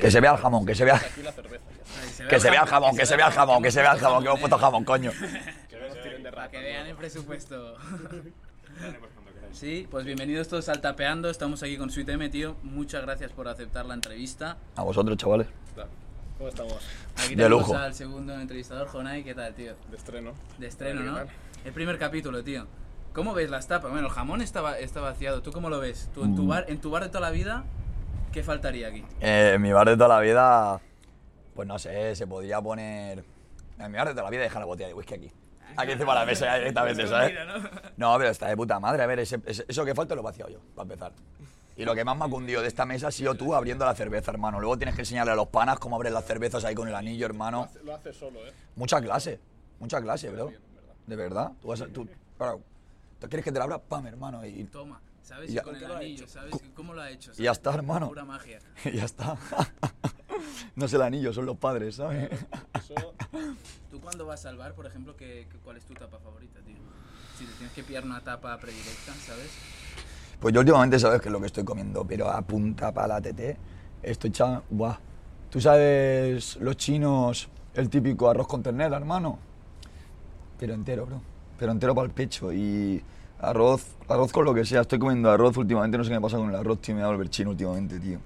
Que se vea el jamón, que se vea. Que se vea el jamón, que se vea el jamón, que se vea el jamón, que hemos puesto jamón, coño. Que Para vean el presupuesto. Sí, pues bienvenidos todos al Tapeando. Estamos aquí con Sweet M, tío. Muchas gracias por aceptar la entrevista. A vosotros, chavales. ¿Cómo estamos? Aquí De tenemos lujo. al segundo entrevistador, Jonai. ¿Qué tal, tío? De estreno. De estreno, ¿Qué ¿no? El primer capítulo, tío. ¿Cómo ves las tapas? Bueno, el jamón está, va- está vaciado. ¿Tú cómo lo ves? ¿Tú en tu Mm. bar, en tu bar de toda la vida, qué faltaría aquí? Eh, en mi bar de toda la vida, pues no sé, se podría poner. En mi bar de toda la vida dejar la botella de whisky aquí. Aquí encima de la mesa ya directamente, ¿sabes? ¿no? Pero está de puta madre. A ver, ese- ese- eso que falta lo he vaciado yo, para empezar. Y lo que más me ha cundido de esta mesa ha sido tú abriendo la cerveza, hermano. Luego tienes que enseñarle a los panas cómo abres las cervezas ahí con el anillo, hermano. Lo hace solo, ¿eh? Mucha clase, mucha clase, bro. De verdad. Tú vas a, tú, claro, ¿tú quieres que te la abra? Pam, hermano. Y, Toma, ¿sabes? Ya. Y con el anillo, ¿sabes? ¿Cómo lo ha hecho? y ya está, hermano. Pura magia. Y ya está. no es el anillo, son los padres, ¿sabes? Eso. ¿Tú cuando vas al bar, por ejemplo, qué, cuál es tu tapa favorita, tío? Si te tienes que pillar una tapa predilecta, ¿sabes? Pues yo últimamente sabes que es lo que estoy comiendo, pero a punta pala tete. Estoy echando. Buah. ¿Tú sabes los chinos, el típico arroz con ternera, hermano? Pero entero, bro. Pero entero para el pecho. Y arroz, arroz con lo que sea. Estoy comiendo arroz últimamente, no sé qué me pasa con el arroz, tío. Me da volver chino últimamente, tío.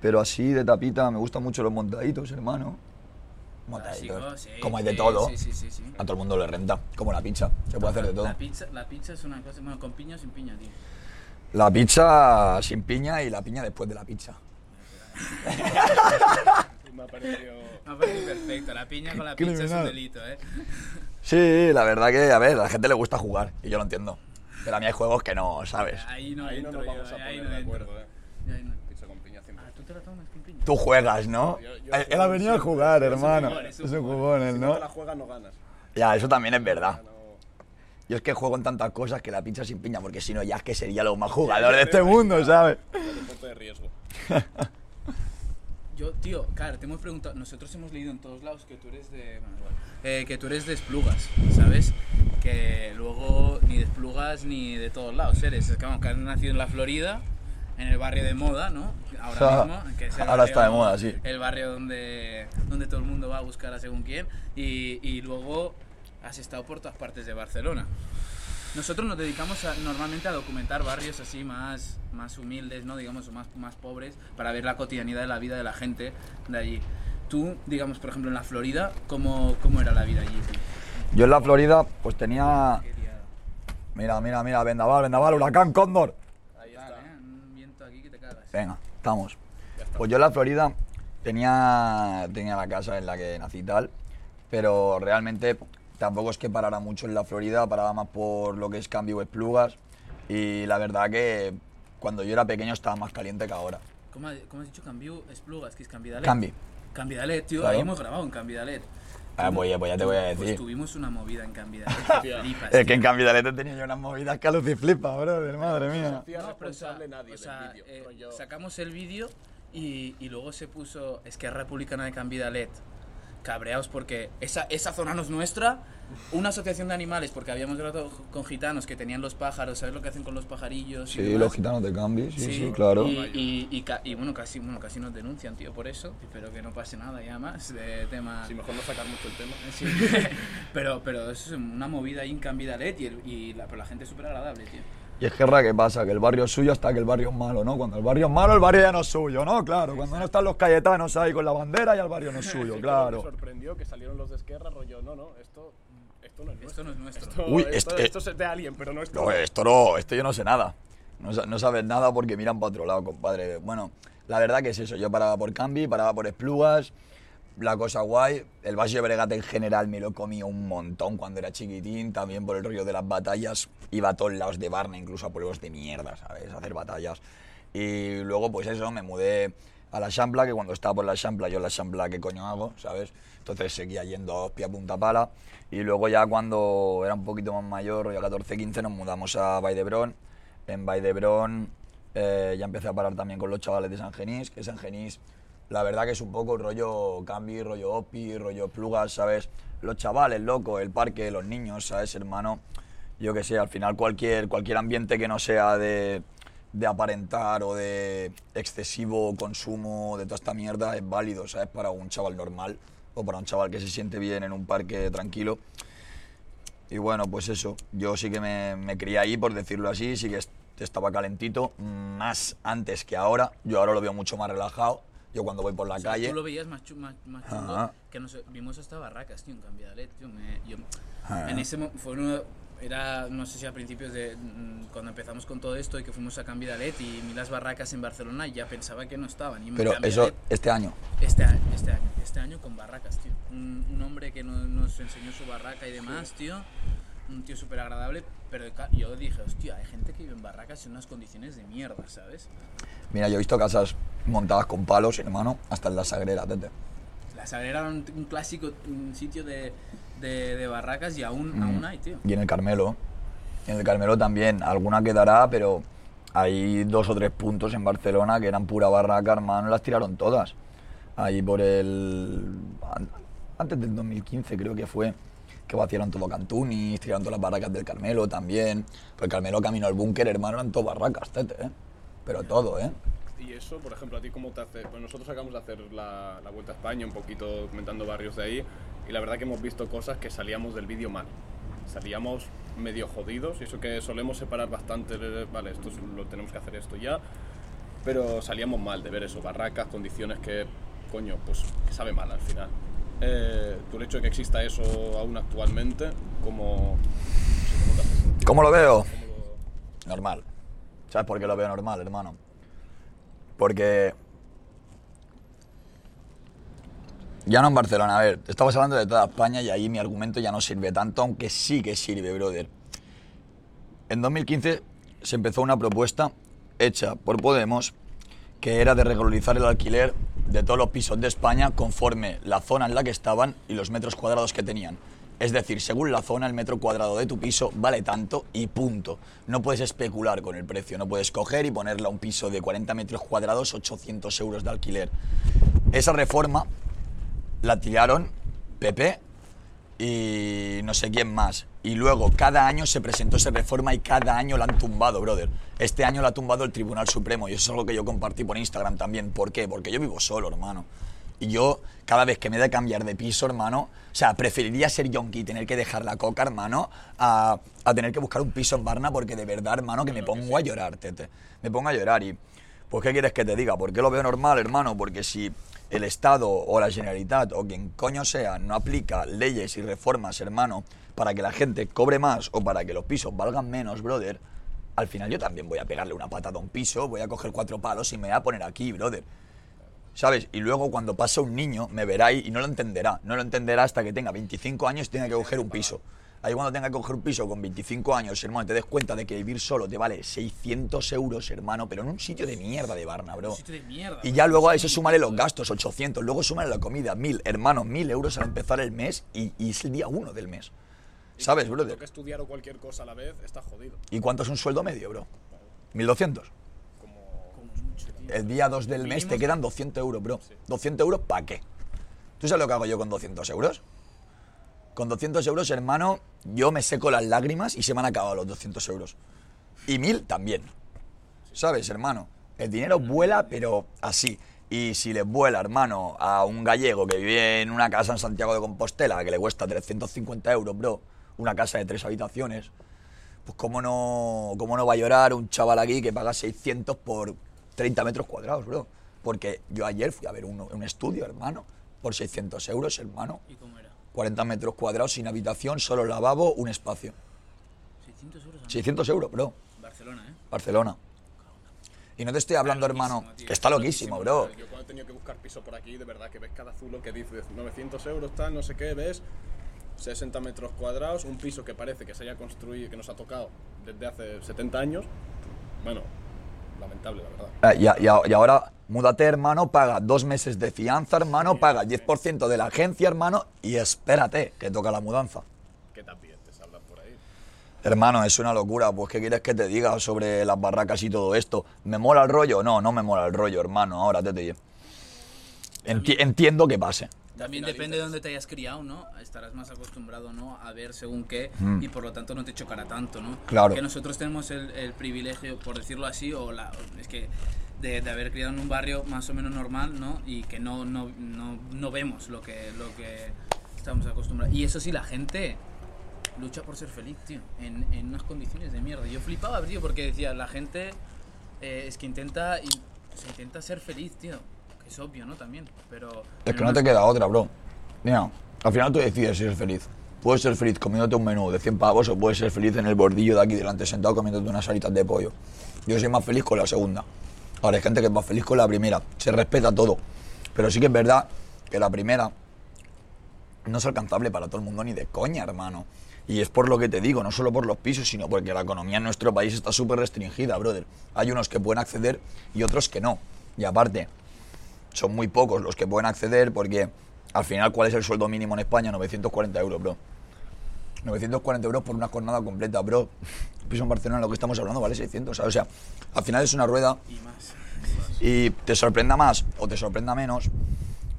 Pero así de tapita, me gustan mucho los montaditos, hermano. Montaditos. Clásico, sí, Como hay de sí, todo. Sí, sí, sí, sí. A todo el mundo le renta. Como la pizza. Se puede hacer de todo. La pizza, la pizza es una cosa, bueno, con piña o sin piña, tío. La pizza sin piña y la piña después de la pizza. Me ha parecido. Me ha parecido perfecto, la piña con la pizza es un delito, ¿eh? Sí, la verdad que, a ver, a la gente le gusta jugar y yo lo entiendo. Pero a mí hay juegos que no, ¿sabes? Ahí no Ahí no entro nos yo, vamos a ahí poner no de entro. acuerdo, ¿eh? Ahí no. Pizza con piña siempre. Ah, ¿tú te la tomas con piña? Tú juegas, ¿no? Yo- yo él, ha venido a jugar, es un hermano. es un Es un jugón. jugón, él, Si no ¿no? te la juegas, no ganas. Ya, eso también es verdad. No- Yo es que juego en tantas cosas que la pizza sin piña, porque si no, ya es que sería lo más jugador de este mundo, ¿sabes? El deporte de riesgo. Yo, tío, claro, te hemos preguntado, nosotros hemos leído en todos lados que tú eres de, bueno, igual, eh, que tú eres de Esplugas, ¿sabes? Que luego ni de Esplugas ni de todos lados eres, es que, vamos, que has nacido en la Florida, en el barrio de moda, ¿no? Ahora Ja, mismo, que es el ahora barrio- está de moda, sí. El barrio donde, donde todo el mundo va a buscar a según quién, y, y luego has estado por todas partes de Barcelona. Nosotros nos dedicamos a- normalmente a documentar barrios así más, más humildes, ¿no? digamos, o más, más pobres, para ver la cotidianidad de la vida de la gente de allí. Tú, digamos, por ejemplo, en la Florida, ¿cómo, cómo era la vida allí? Yo en la Florida, pues tenía. Qué Mira, mira, mira, vendaval, vendaval, huracán, cóndor. Ahí está. ¿eh? Un viento aquí que te cagas. Venga, estamos. Pues yo en la Florida tenía, tenía la casa en la que nací y tal, pero realmente tampoco es que parara mucho en la Florida, paraba más por lo que es cambio o esplugas y la verdad que cuando yo era pequeño estaba más caliente que ahora. ¿Cómo, ha- cómo has dicho? Cambio, Esplugas, que es Cambidalet. Cambi. Cambidalet, tío, Claro. ahí hemos grabado en Cambidalet. Ah, pues ya- pues ya te voy a Pues decir. tuvimos una movida en Cambidalet. que flipas, Es que en Cambidalete tenía yo unas movidas que a luz y flipa, brother, madre mía. No, pero o sea, responsable nadie o sea, eh, sacamos el vídeo y, y luego se puso Esquerra Republicana de Cambidalet cabreados porque esa, esa zona no es nuestra, una asociación de animales porque habíamos hablado con gitanos que tenían los pájaros, ¿sabes lo que hacen con los pajarillos? y Sí, demás? los gitanos de Cambi, sí, sí, claro. Y, y, y y bueno, casi, bueno, casi nos denuncian, tío, por eso. Espero que no pase nada ya más de tema... Sí, mejor no sacar mucho el tema. Sí. pero, pero es una movida ahí en Cambidalet y, el- y la, pero la gente es súper agradable, tío. Y es que ra, ¿qué pasa? Que el barrio es suyo hasta que el barrio es malo, ¿no? Cuando el barrio es malo, el barrio ya no es suyo, ¿no? Claro, cuando no están los cayetanos ahí con la bandera, ya el barrio no es suyo, Me claro. sorprendió que salieron los de Esquerra, rollo, no, no, esto, esto no es nuestro. Esto no es nuestro. Esto, Uy, esto, este- esto es de alguien, pero no es No, esto no, esto yo no sé nada. No, no sabes nada porque miran para otro lado, compadre. Bueno, la verdad que es eso. Yo paraba por Cambi, paraba por Esplugas, la cosa guay. El Valle de Bregata en general me lo comí un montón cuando era chiquitín, también por el rollo de las batallas. Iba a todos lados de Barna, incluso a pueblos de mierda, ¿sabes? A hacer batallas. Y luego, pues eso, me mudé a la Champla, que cuando estaba por la Champla, yo la Champla, ¿qué coño hago? ¿Sabes? Entonces seguía yendo a Hostia Punta Pala. Y luego ya cuando era un poquito más mayor, rollo 14, 15, nos mudamos a Valdebrón. En Valdebrón eh, ya empecé a parar también con los chavales de San Genís, que San Genís, la verdad que es un poco rollo Cambi, rollo Opi, rollo Plugas, ¿sabes? Los chavales, loco, el parque, los niños, ¿sabes, hermano? Yo que sé, al final cualquier, cualquier ambiente que no sea de, de aparentar o de excesivo consumo de toda esta mierda es válido, ¿sabes? Para un chaval normal o para un chaval que se siente bien en un parque tranquilo. Y bueno, pues eso, yo sí que me, me crié ahí, por decirlo así, sí que est- estaba calentito, más antes que ahora. Yo ahora lo veo mucho más relajado. Yo cuando voy por la O sea, calle... Tú lo veías más, chu- más, más que nos vimos hasta Barracas, tío, en Cambialet, tío. Me, yo, en ese fue uno, era, no sé si a principios de mm, cuando empezamos con todo esto y que fuimos a Cambialet y vi las barracas en Barcelona y ya pensaba que no estaban. Y Pero eso, este año. Este este año, este año con barracas, tío. Un, un hombre que no- nos enseñó su barraca y demás, tío. Un tío súper agradable, pero yo dije, hostia, hay gente que vive en barracas en unas condiciones de mierda, ¿sabes? Mira, yo he visto casas montadas con palos, hermano, hasta en la sagrera, tete. La Sagrera era un, un clásico un sitio de, de, de barracas y aún, Mm. aún hay, tío. Y en el Carmelo. En el Carmelo también. Alguna quedará, pero hay dos o tres puntos en Barcelona que eran pura barraca, hermano, las tiraron todas. Ahí por el. an- Antes del 2015, creo que fue. Que vaciaron todo Cantunis, tiraron todas las barracas del Carmelo también. Pero el Carmelo camino al búnker, hermano, eran todas barracas, tete, ¿eh? Pero todo, ¿eh? Y eso, por ejemplo, a ti cómo te hace... Pues nosotros acabamos de hacer la, la Vuelta a España, un poquito comentando barrios de ahí, y la verdad que hemos visto cosas que salíamos del vídeo mal. Salíamos medio jodidos, y eso que solemos separar bastante, vale, esto es- lo tenemos que hacer esto ya, pero salíamos mal de ver eso, barracas, condiciones que, coño, pues que sabe mal al final. Eh, tú el hecho de que exista eso aún actualmente, como... no sé, ¿cómo te hace? ¿Cómo lo veo? ¿Cómo lo- Normal. ¿Sabes por qué lo veo normal, hermano? Porque. Ya no en Barcelona, a ver, estabas hablando de toda España y ahí mi argumento ya no sirve tanto, aunque sí que sirve, brother. En 2015 se empezó una propuesta hecha por Podemos que era de regularizar el alquiler de todos los pisos de España conforme la zona en la que estaban y los metros cuadrados que tenían. Es decir, según la zona, el metro cuadrado de tu piso vale tanto y punto. No puedes especular con el precio, no puedes coger y ponerle a un piso de 40 metros cuadrados 800 euros de alquiler. Esa reforma la tiraron PP y no sé quién más. Y luego cada año se presentó esa reforma y cada año la han tumbado, brother. Este año la ha tumbado el Tribunal Supremo y eso es algo que yo compartí por Instagram también. ¿Por qué? Porque yo vivo solo, hermano. Y yo, cada vez que me he de cambiar de piso, hermano, o sea, preferiría ser yonki y tener que dejar la coca, hermano, a, a tener que buscar un piso en Barna porque de verdad, hermano, que me pongo a llorar, tete. Me pongo a llorar y, pues, ¿qué quieres que te diga? ¿Por qué lo veo normal, hermano? Porque si el Estado o la Generalitat o quien coño sea no aplica leyes y reformas, hermano, para que la gente cobre más o para que los pisos valgan menos, brother, al final yo también voy a pegarle una patada a un piso, voy a coger cuatro palos y me voy a poner aquí, brother. ¿Sabes? Y luego cuando pasa un niño me verá y no lo entenderá. No lo entenderá hasta que tenga 25 años y tenga que coger un piso. Ahí cuando tenga que coger un piso con 25 años, hermano, te des cuenta de que vivir solo te vale 600 euros, hermano, pero en un sitio de mierda de Barna, bro. Un sitio de mierda. Y ya luego a eso súmale los gastos, 800. Luego súmale la comida, 1000. Hermano, 1000 euros al empezar el mes y, y es el día uno del mes. ¿Sabes, brother? que estudiar o cualquier cosa a la vez está jodido. ¿Y cuánto es un sueldo medio, bro? 1200. El día 2 del mes te quedan 200 euros, bro. 200 euros, ¿para qué? ¿Tú sabes lo que hago yo con 200 euros? Con 200 euros, hermano, yo me seco las lágrimas y se me han acabado los 200 euros. Y 1000 también. ¿Sabes, hermano? El dinero vuela, pero así. Y si le vuela, hermano, a un gallego que vive en una casa en Santiago de Compostela que le cuesta 350 euros, bro, una casa de tres habitaciones, pues cómo no, cómo no va a llorar un chaval aquí que paga 600 por 30 metros cuadrados, bro. Porque yo ayer fui a ver un, un estudio, hermano, por 600 euros, hermano. ¿Y cómo era? 40 metros cuadrados sin habitación, solo lavabo, un espacio. 600 euros. al mes. 600 euros, bro. Barcelona, ¿eh? Barcelona. Y no te estoy hablando, hermano, tío. que está loquísimo, bro. Yo cuando he tenido que buscar piso por aquí, de verdad que ves cada zulo que dice 900 euros, tal, no sé qué, ves 60 metros cuadrados, un piso que parece que se haya construido, que nos ha tocado desde hace 70 años. Bueno, lamentable, la verdad. Eh, Y, a- y a- y ahora, múdate, hermano, paga dos meses de fianza, hermano, paga el 10% de la agencia, hermano, y espérate, que toca la mudanza. ¿Qué también te hablan por ahí? Hermano, es una locura. Pues, ¿qué quieres que te diga sobre las barracas y todo esto? ¿Me mola el rollo? No, no me mola el rollo, hermano. Ahora te digo. Enti- entiendo que pase. También depende de dónde te hayas criado, ¿no? Estarás más acostumbrado, ¿no? A ver según qué Mm. y por lo tanto no te chocará tanto, ¿no? Claro. Que nosotros tenemos el, el privilegio, por decirlo así, o la, es que de, de haber criado en un barrio más o menos normal, ¿no? Y que no, no, no, no vemos lo que, lo que estamos acostumbrados. Y eso sí, la gente lucha por ser feliz, tío, en, en unas condiciones de mierda. Yo flipaba, tío, porque decía, la gente eh, es que intenta, y, se intenta ser feliz, tío. Es obvio, ¿no? También, pero... Es que no te queda otra, bro. Mira, al final tú decides si eres feliz. Puedes ser feliz comiéndote un menú de 100 pavos o puedes ser feliz en el bordillo de aquí delante sentado comiéndote unas alitas de pollo. Yo soy más feliz con la segunda. Ahora hay gente que es más feliz con la primera. Se respeta todo. Pero sí que es verdad que la primera no es alcanzable para todo el mundo ni de coña, hermano. Y es por lo que te digo, no solo por los pisos, sino porque la economía en nuestro país está súper restringida, brother. Hay unos que pueden acceder y otros que no. Y aparte, son muy pocos los que pueden acceder porque al final, ¿cuál es el sueldo mínimo en España? 940 euros, bro. 940 euros por una jornada completa, bro. Piso en Barcelona, lo que estamos hablando, vale 600, ¿sabes? O sea, al final es una rueda Y más. y te sorprenda más o te sorprenda menos,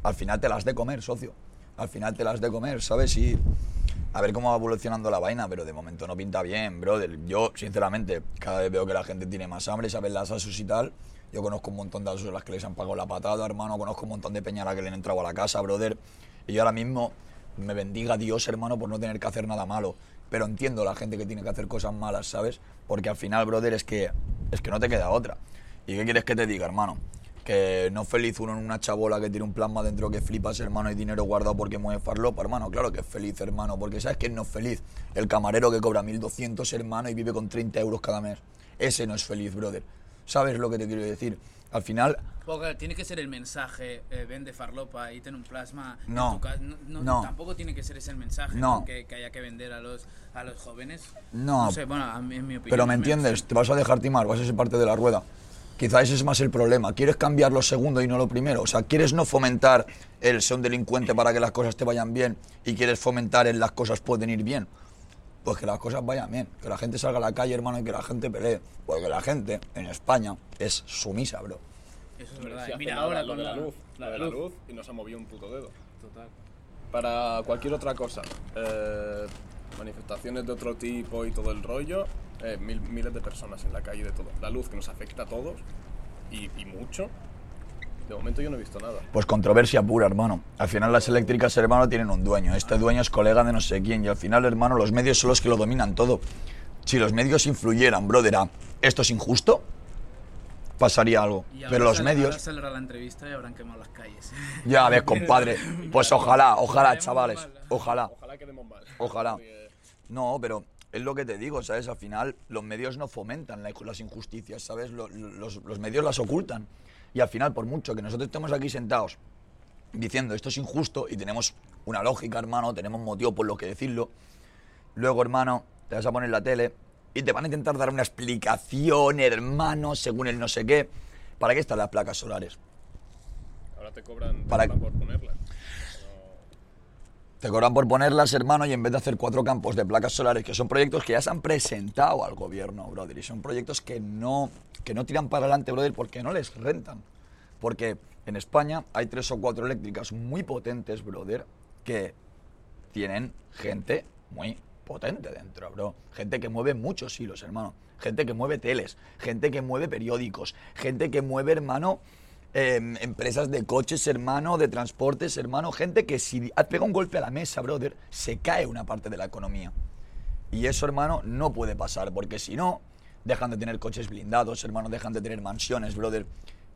al final te las has de comer, socio. Al final te las has de comer, ¿sabes? Y a ver cómo va evolucionando la vaina, pero de momento no pinta bien, brother. Yo, sinceramente, cada vez veo que la gente tiene más hambre, ¿sabes? Las asus y tal. Yo conozco un montón de asus a las que les han pagado la patada, hermano. Conozco un montón de peña a la que le han entrado a la casa, brother. Y yo ahora mismo me bendiga Dios, hermano, por no tener que hacer nada malo. Pero entiendo la gente que tiene que hacer cosas malas, ¿sabes? Porque al final, brother, es que, es que no te queda otra. ¿Y qué quieres que te diga, hermano? Que no feliz uno en una chabola que tiene un plasma dentro que flipas, hermano, y dinero guardado porque mueve farlopa, hermano. Claro que es feliz, hermano, porque ¿sabes quién no es feliz? El camarero que cobra 1.200, hermano, y vive con 30 euros cada mes. Ese no es feliz, brother. ¿Sabes lo que te quiero decir? Al final, Porque tiene que ser el mensaje, eh, vende farlopa y ten un plasma. en No, tu ca- no, no, no. Tampoco tiene que ser ese el mensaje No. ¿no? que, que haya que vender a los, a los jóvenes. No. sé, bueno, a mí, en mi opinión. Pero me entiendes, te vas a dejar timar, vas a ser parte de la rueda. Quizá ese es más el problema. ¿Quieres cambiar lo segundo y no lo primero? O sea, ¿quieres no fomentar el ser un delincuente para que las cosas te vayan bien y quieres fomentar el las cosas pueden ir bien? Pues que las cosas vayan bien, que la gente salga a la calle, hermano, y que la gente pelee. Porque la gente en España es sumisa, bro. Eso es verdad. si Mira ahora lo con de la luz, la de luz. la luz y no se ha movido un puto dedo. Total. Para cualquier otra cosa, eh, manifestaciones de otro tipo y todo el rollo, eh, mil- miles de personas en la calle de todo. La luz que nos afecta a todos y, y mucho. De momento yo no he visto nada. Pues controversia pura, hermano. Al final las eléctricas, hermano, tienen un dueño. Este dueño es colega de no sé quién. Y al final, hermano, los medios son los que lo dominan todo. Si los medios influyeran, brother, a esto es injusto, pasaría algo. Y Pero los medios... saldrá la entrevista y habrán quemado las calles. Ya ves, compadre. Pues ojalá, ojalá, chavales. mal. Ojalá. Ojalá quedemos mal. Ojalá. No, pero es lo que te digo, ¿sabes? Al final los medios no fomentan la- las injusticias, ¿sabes? Lo- Los, los medios las ocultan. Y al final, por mucho que nosotros estemos aquí sentados diciendo esto es injusto y tenemos una lógica, hermano, tenemos motivo por lo que decirlo, luego, hermano, te vas a poner la tele y te van a intentar dar una explicación, hermano, según el no sé qué. ¿Para qué están las placas solares? ahora te cobran, te Para- cobran por ponerlas. Te cobran por ponerlas, hermano, y en vez de hacer cuatro campos de placas solares, que son proyectos que ya se han presentado al gobierno, brother, y son proyectos que no, que no tiran para adelante, brother, porque no les rentan. Porque en España hay tres o cuatro eléctricas muy potentes, brother, que tienen gente muy potente dentro, bro. Gente que mueve muchos hilos, hermano. Gente que mueve teles, gente que mueve periódicos, gente que mueve, hermano, em, empresas de coches, hermano, de transportes, hermano. Gente que si pega un golpe a la mesa, brother, se cae una parte de la economía. Y eso, hermano, no puede pasar, porque si no, dejan de tener coches blindados, hermano, dejan de tener mansiones, brother.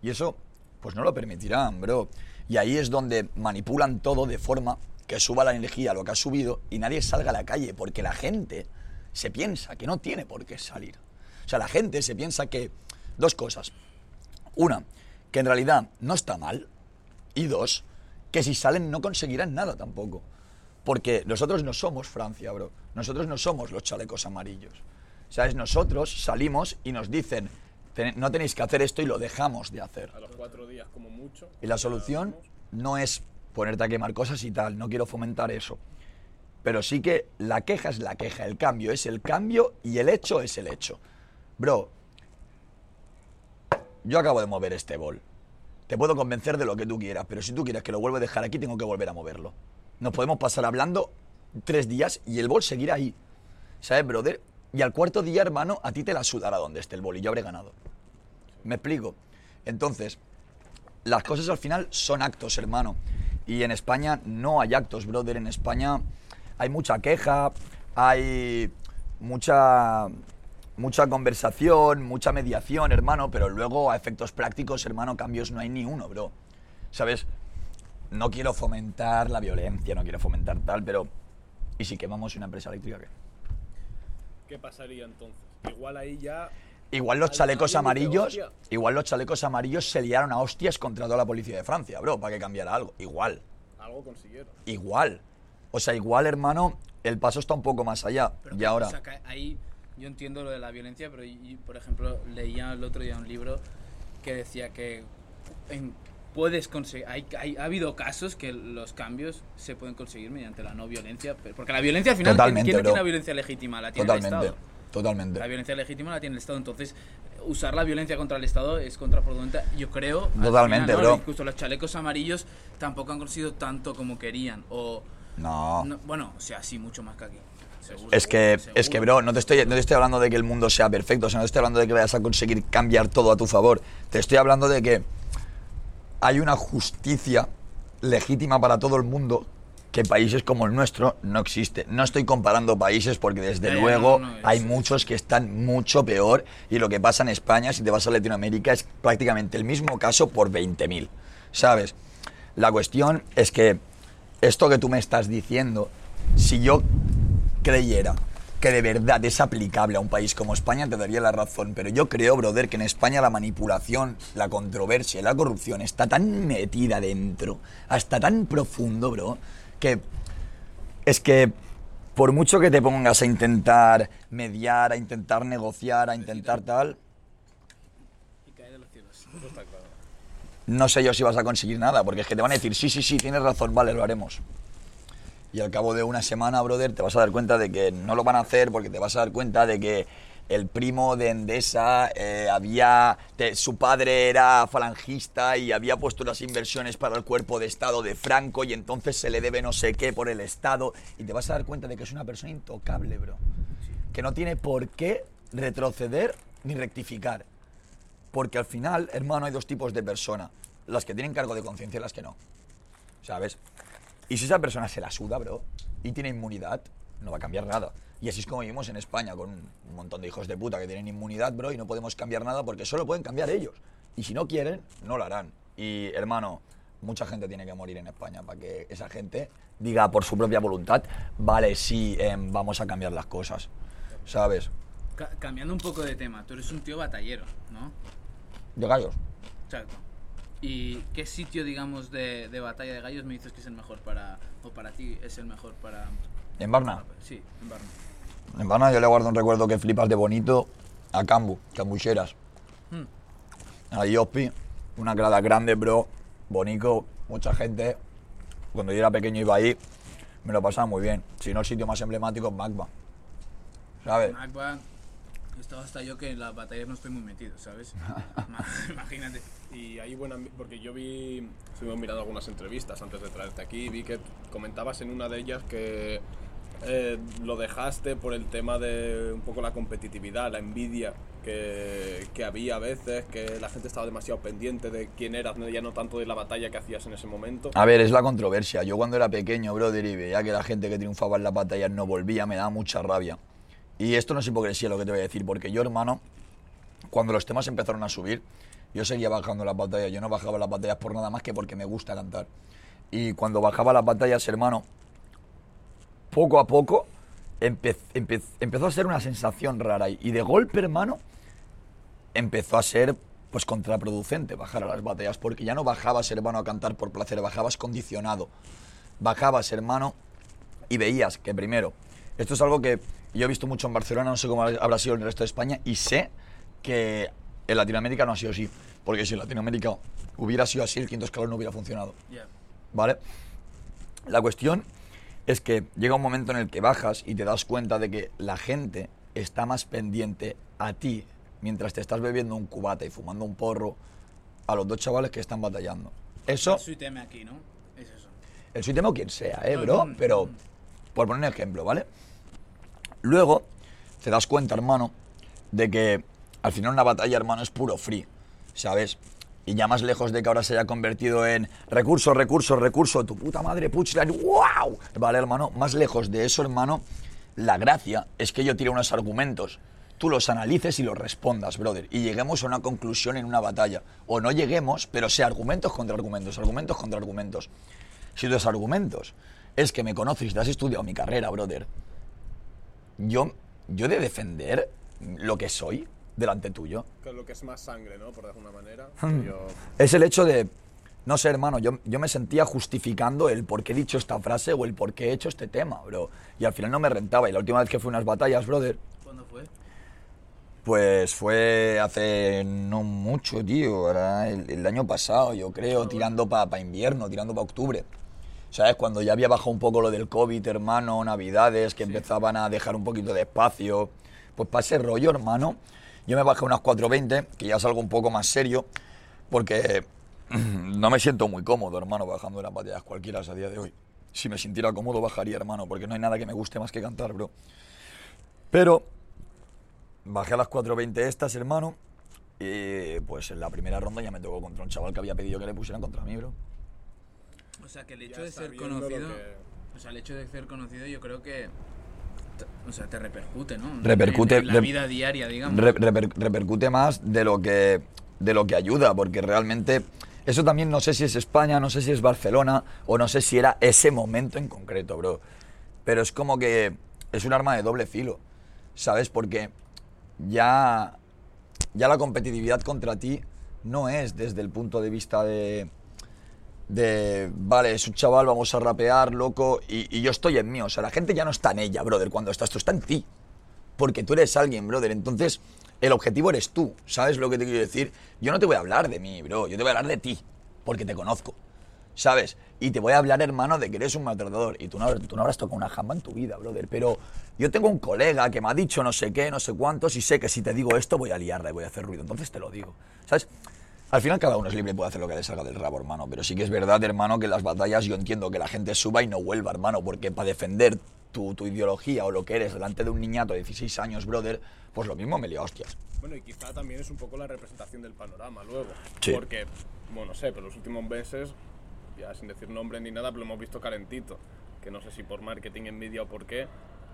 Y eso, pues no lo permitirán, bro. Y ahí es donde manipulan todo de forma que suba la energía, lo que ha subido, y nadie salga a la calle, porque la gente se piensa que no tiene por qué salir. O sea, la gente se piensa que dos cosas. Una, que en realidad no está mal. Y dos, que si salen no conseguirán nada tampoco. Porque nosotros no somos Francia, bro. Nosotros no somos los chalecos amarillos. ¿Sabes? Nosotros salimos y nos dicen, "Ten- no tenéis que hacer esto y lo dejamos de hacer. A los cuatro días, como mucho. Y la solución no es ponerte a quemar cosas y tal, no quiero fomentar eso. Pero sí que la queja es la queja, el cambio es el cambio y el hecho es el hecho. Bro, yo acabo de mover este bol. Te puedo convencer de lo que tú quieras, pero si tú quieres que lo vuelva a dejar aquí, tengo que volver a moverlo. Nos podemos pasar hablando tres días y el bol seguirá ahí. ¿Sabes, brother? Y al cuarto día, hermano, a ti te la sudará donde esté el bol y yo habré ganado. ¿Me explico? Entonces, las cosas al final son actos, hermano. Y en España no hay actos, brother. En España hay mucha queja, hay mucha mucha conversación, mucha mediación, hermano, pero luego a efectos prácticos, hermano, cambios no hay ni uno, bro. ¿Sabes? No quiero fomentar la violencia, no quiero fomentar tal, pero ¿y si quemamos una empresa eléctrica qué? ¿Qué pasaría entonces? Igual ahí ya. Igual los Al- chalecos amarillos, igual los chalecos amarillos se liaron a hostias contra toda la policía de Francia, bro, para que cambiara algo. Igual, Algo consiguieron. igual. O sea, igual, hermano, el paso está un poco más allá. Pero y ahora, ahí yo entiendo lo de la violencia, pero y- por ejemplo leía el otro día un libro que decía que en- puedes conseguir, hay, hay- ha habido casos que los cambios se pueden conseguir mediante la no violencia, pero- porque la violencia al final, ¿quién- Totalmente, ¿quién no tiene la violencia legítima? La tiene el Estado. totalmente. La violencia legítima la tiene el Estado, entonces usar la violencia contra el Estado es contraproducente, yo creo. al Totalmente, final, ¿no? bro. Incluso los chalecos amarillos tampoco han conseguido tanto como querían, o... No. no, bueno, o sea, sí, mucho más que aquí. Es que, es que, bro, no te, estoy, no te estoy hablando de que el mundo sea perfecto, o sea, no te estoy hablando de que vayas a conseguir cambiar todo a tu favor. Te estoy hablando de que hay una justicia legítima para todo el mundo que países como el nuestro no existe. No estoy comparando países porque desde ya, luego no, no, es- hay muchos que están mucho peor y lo que pasa en España, si te vas a Latinoamérica, es prácticamente el mismo caso por 20.000, ¿sabes? La cuestión es que esto que tú me estás diciendo, si yo creyera que de verdad es aplicable a un país como España, te daría la razón. Pero yo creo, brother, que en España la manipulación, la controversia y la corrupción está tan metida dentro, hasta tan profundo, bro, que es que por mucho que te pongas a intentar mediar, a intentar negociar, a intentar tal, no sé yo si vas a conseguir nada, porque es que te van a decir, sí, sí, sí, tienes razón, vale, lo haremos. Y al cabo de una semana, brother, te vas a dar cuenta de que no lo van a hacer porque te vas a dar cuenta de que el primo de Endesa eh, había, su padre era falangista y había puesto las inversiones para el cuerpo de Estado de Franco y entonces se le debe no sé qué por el Estado y te vas a dar cuenta de que es una persona intocable, bro. Que no tiene por qué retroceder ni rectificar. Porque al final, hermano, hay dos tipos de personas. Las que tienen cargo de conciencia y las que no. ¿Sabes? Y si esa persona se la suda, bro, y tiene inmunidad, no va a cambiar nada. Y así es como vivimos en España, con un montón de hijos de puta que tienen inmunidad, bro, y no podemos cambiar nada porque solo pueden cambiar ellos. Y si no quieren, no lo harán. Y, hermano, mucha gente tiene que morir en España para que esa gente diga por su propia voluntad, vale, sí, em, vamos a cambiar las cosas. ¿Sabes? Ca- cambiando un poco de tema, tú eres un tío batallero, ¿no? De gallos. Exacto. ¿Y qué sitio, digamos, de, de batalla de gallos me dices que es el mejor para. o para ti es el mejor para. En Barna. Sí, en Barna. En Barna yo le guardo un recuerdo que flipas de bonito a Cambu, Cambucheras. Hmm. A Yospi, una grada grande, bro, bonito, mucha gente. Cuando yo era pequeño iba ahí, me lo pasaba muy bien. Si no, el sitio más emblemático es Magma. ¿Sabes? Magba, he estado hasta yo que en las batallas no estoy muy metido, ¿sabes? Ma- Imagínate. Y ahí buena, porque yo vi, estuvimos mirando algunas entrevistas antes de traerte aquí, y vi que comentabas en una de ellas que eh, lo dejaste por el tema de un poco la competitividad, la envidia que, que había a veces, que la gente estaba demasiado pendiente de quién eras, ya no tanto de la batalla que hacías en ese momento. A ver, es la controversia. Yo cuando era pequeño, brother, y veía que la gente que triunfaba en las batallas no volvía, me daba mucha rabia. Y esto no es hipocresía lo que te voy a decir, porque yo, hermano, cuando los temas empezaron a subir, yo seguía bajando las batallas. Yo no bajaba las batallas por nada más que porque me gusta cantar. Y cuando bajaba las batallas, hermano, poco a poco empe- empe- empezó a ser una sensación rara. Y y de golpe, hermano, empezó a ser pues contraproducente bajar a las batallas, porque ya no bajabas, hermano, a cantar por placer, bajabas condicionado. Bajabas, hermano, y veías que primero, esto es algo que yo he visto mucho en Barcelona, no sé cómo habrá sido en el resto de España, y sé que en Latinoamérica no ha sido así, porque si en Latinoamérica hubiera sido así, el quinto escalón no hubiera funcionado. ¿Vale? La cuestión es que llega un momento en el que bajas y te das cuenta de que la gente está más pendiente a ti mientras te estás bebiendo un cubata y fumando un porro a los dos chavales que están batallando. Eso, Soy teme aquí, ¿no? Es eso. el suitemo quien sea, ¿eh, bro? Pero, por poner un ejemplo, ¿vale? Luego, te das cuenta, hermano, de que al final una batalla, hermano, es puro free, ¿sabes? Y ya más lejos de que ahora se haya convertido en recurso, recurso, recurso, tu puta madre, punchline, wow. Vale, hermano, más lejos de eso, hermano, la gracia es que yo tire unos argumentos, tú los analices y los respondas, brother, y lleguemos a una conclusión en una batalla. O no lleguemos, pero sea argumentos contra argumentos, argumentos contra argumentos. Si tus argumentos es que me conoces te has estudiado mi carrera, brother, yo, yo he de defender lo que soy delante tuyo. Que lo que es más sangre, ¿no? Por de alguna manera. Hmm. Yo, Es el hecho de, no sé, hermano, yo, yo me sentía justificando el por qué he dicho esta frase o el por qué he hecho este tema, bro. Y al final no me rentaba. Y la última vez que fui a unas batallas, brother, ¿Cuándo fue? pues fue hace no mucho, tío. Era el, el año pasado, yo creo, tirando para invierno, tirando para octubre. ¿Sabes? Cuando ya había bajado un poco lo del COVID, hermano, Navidades, que empezaban a dejar un poquito de espacio. Pues para ese rollo, hermano, yo me bajé unas 420, que ya es algo un poco más serio, porque no me siento muy cómodo, hermano, bajando las batallas cualquiera a día de hoy. Si me sintiera cómodo, bajaría, hermano, porque no hay nada que me guste más que cantar, bro. Pero bajé a las 4.20 estas, hermano, y pues en la primera ronda ya me tocó contra un chaval que había pedido que le pusieran contra mí, bro. O sea, que el hecho Ya de ser conocido. que- O sea, el hecho de ser conocido, yo creo que. O sea, te repercute, ¿no? Repercute- En, en la re- vida diaria, digamos. Re- reper- repercute más de lo que de lo que ayuda, porque realmente eso también no sé si es España, no sé si es Barcelona o no sé si era ese momento en concreto, bro. Pero es como que es un arma de doble filo, ¿sabes? Porque ya ya la competitividad contra ti no es desde el punto de vista de de, vale, es un chaval, vamos a rapear, loco, y, y yo estoy en mí. O sea, la gente ya no está en ella, brother, cuando estás, tú está en ti. Porque tú eres alguien, brother. Entonces, el objetivo eres tú. ¿Sabes lo que te quiero decir? Yo no te voy a hablar de mí, bro. Yo te voy a hablar de ti. Porque te conozco. ¿Sabes? Y te voy a hablar, hermano, de que eres un maltratador. Y tú no, tú no habrás tocado una jamba en tu vida, brother. Pero yo tengo un colega que me ha dicho no sé qué, no sé cuántos, y sé que si te digo esto voy a liarla y voy a hacer ruido. Entonces te lo digo. ¿Sabes? Al final cada uno es libre y puede hacer lo que le salga del rabo, hermano. Pero sí que es verdad, hermano, que en las batallas yo entiendo que la gente suba y no vuelva, hermano. Porque para defender tu, tu ideología o lo que eres delante de un niñato de 16 años, brother, pues lo mismo me lía hostias. Bueno, y quizá también es un poco la representación del panorama luego. Sí. Porque, bueno, no sé, pero los últimos meses, ya sin decir nombre ni nada, pero lo hemos visto calentito. Que no sé si por marketing, envidia o por qué,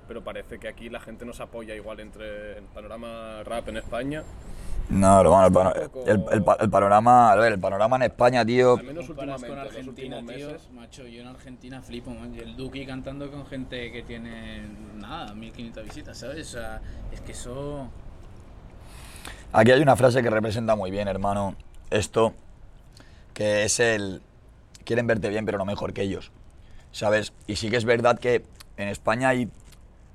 pero parece que aquí la gente nos apoya igual entre el panorama rap en España. No, el, pano- Un poco- el- el pa- el panorama, a ver, el panorama en España, tío. Al menos últimamente, con los Argentina, últimos tío, meses. macho, yo en Argentina flipo, man. Y el Duki cantando con gente que tiene, nada, 1500 visitas, ¿sabes? O sea, es que eso... Aquí hay una frase que representa muy bien, hermano, esto, que es el, quieren verte bien, pero no mejor que ellos, ¿sabes? Y sí que es verdad que en España hay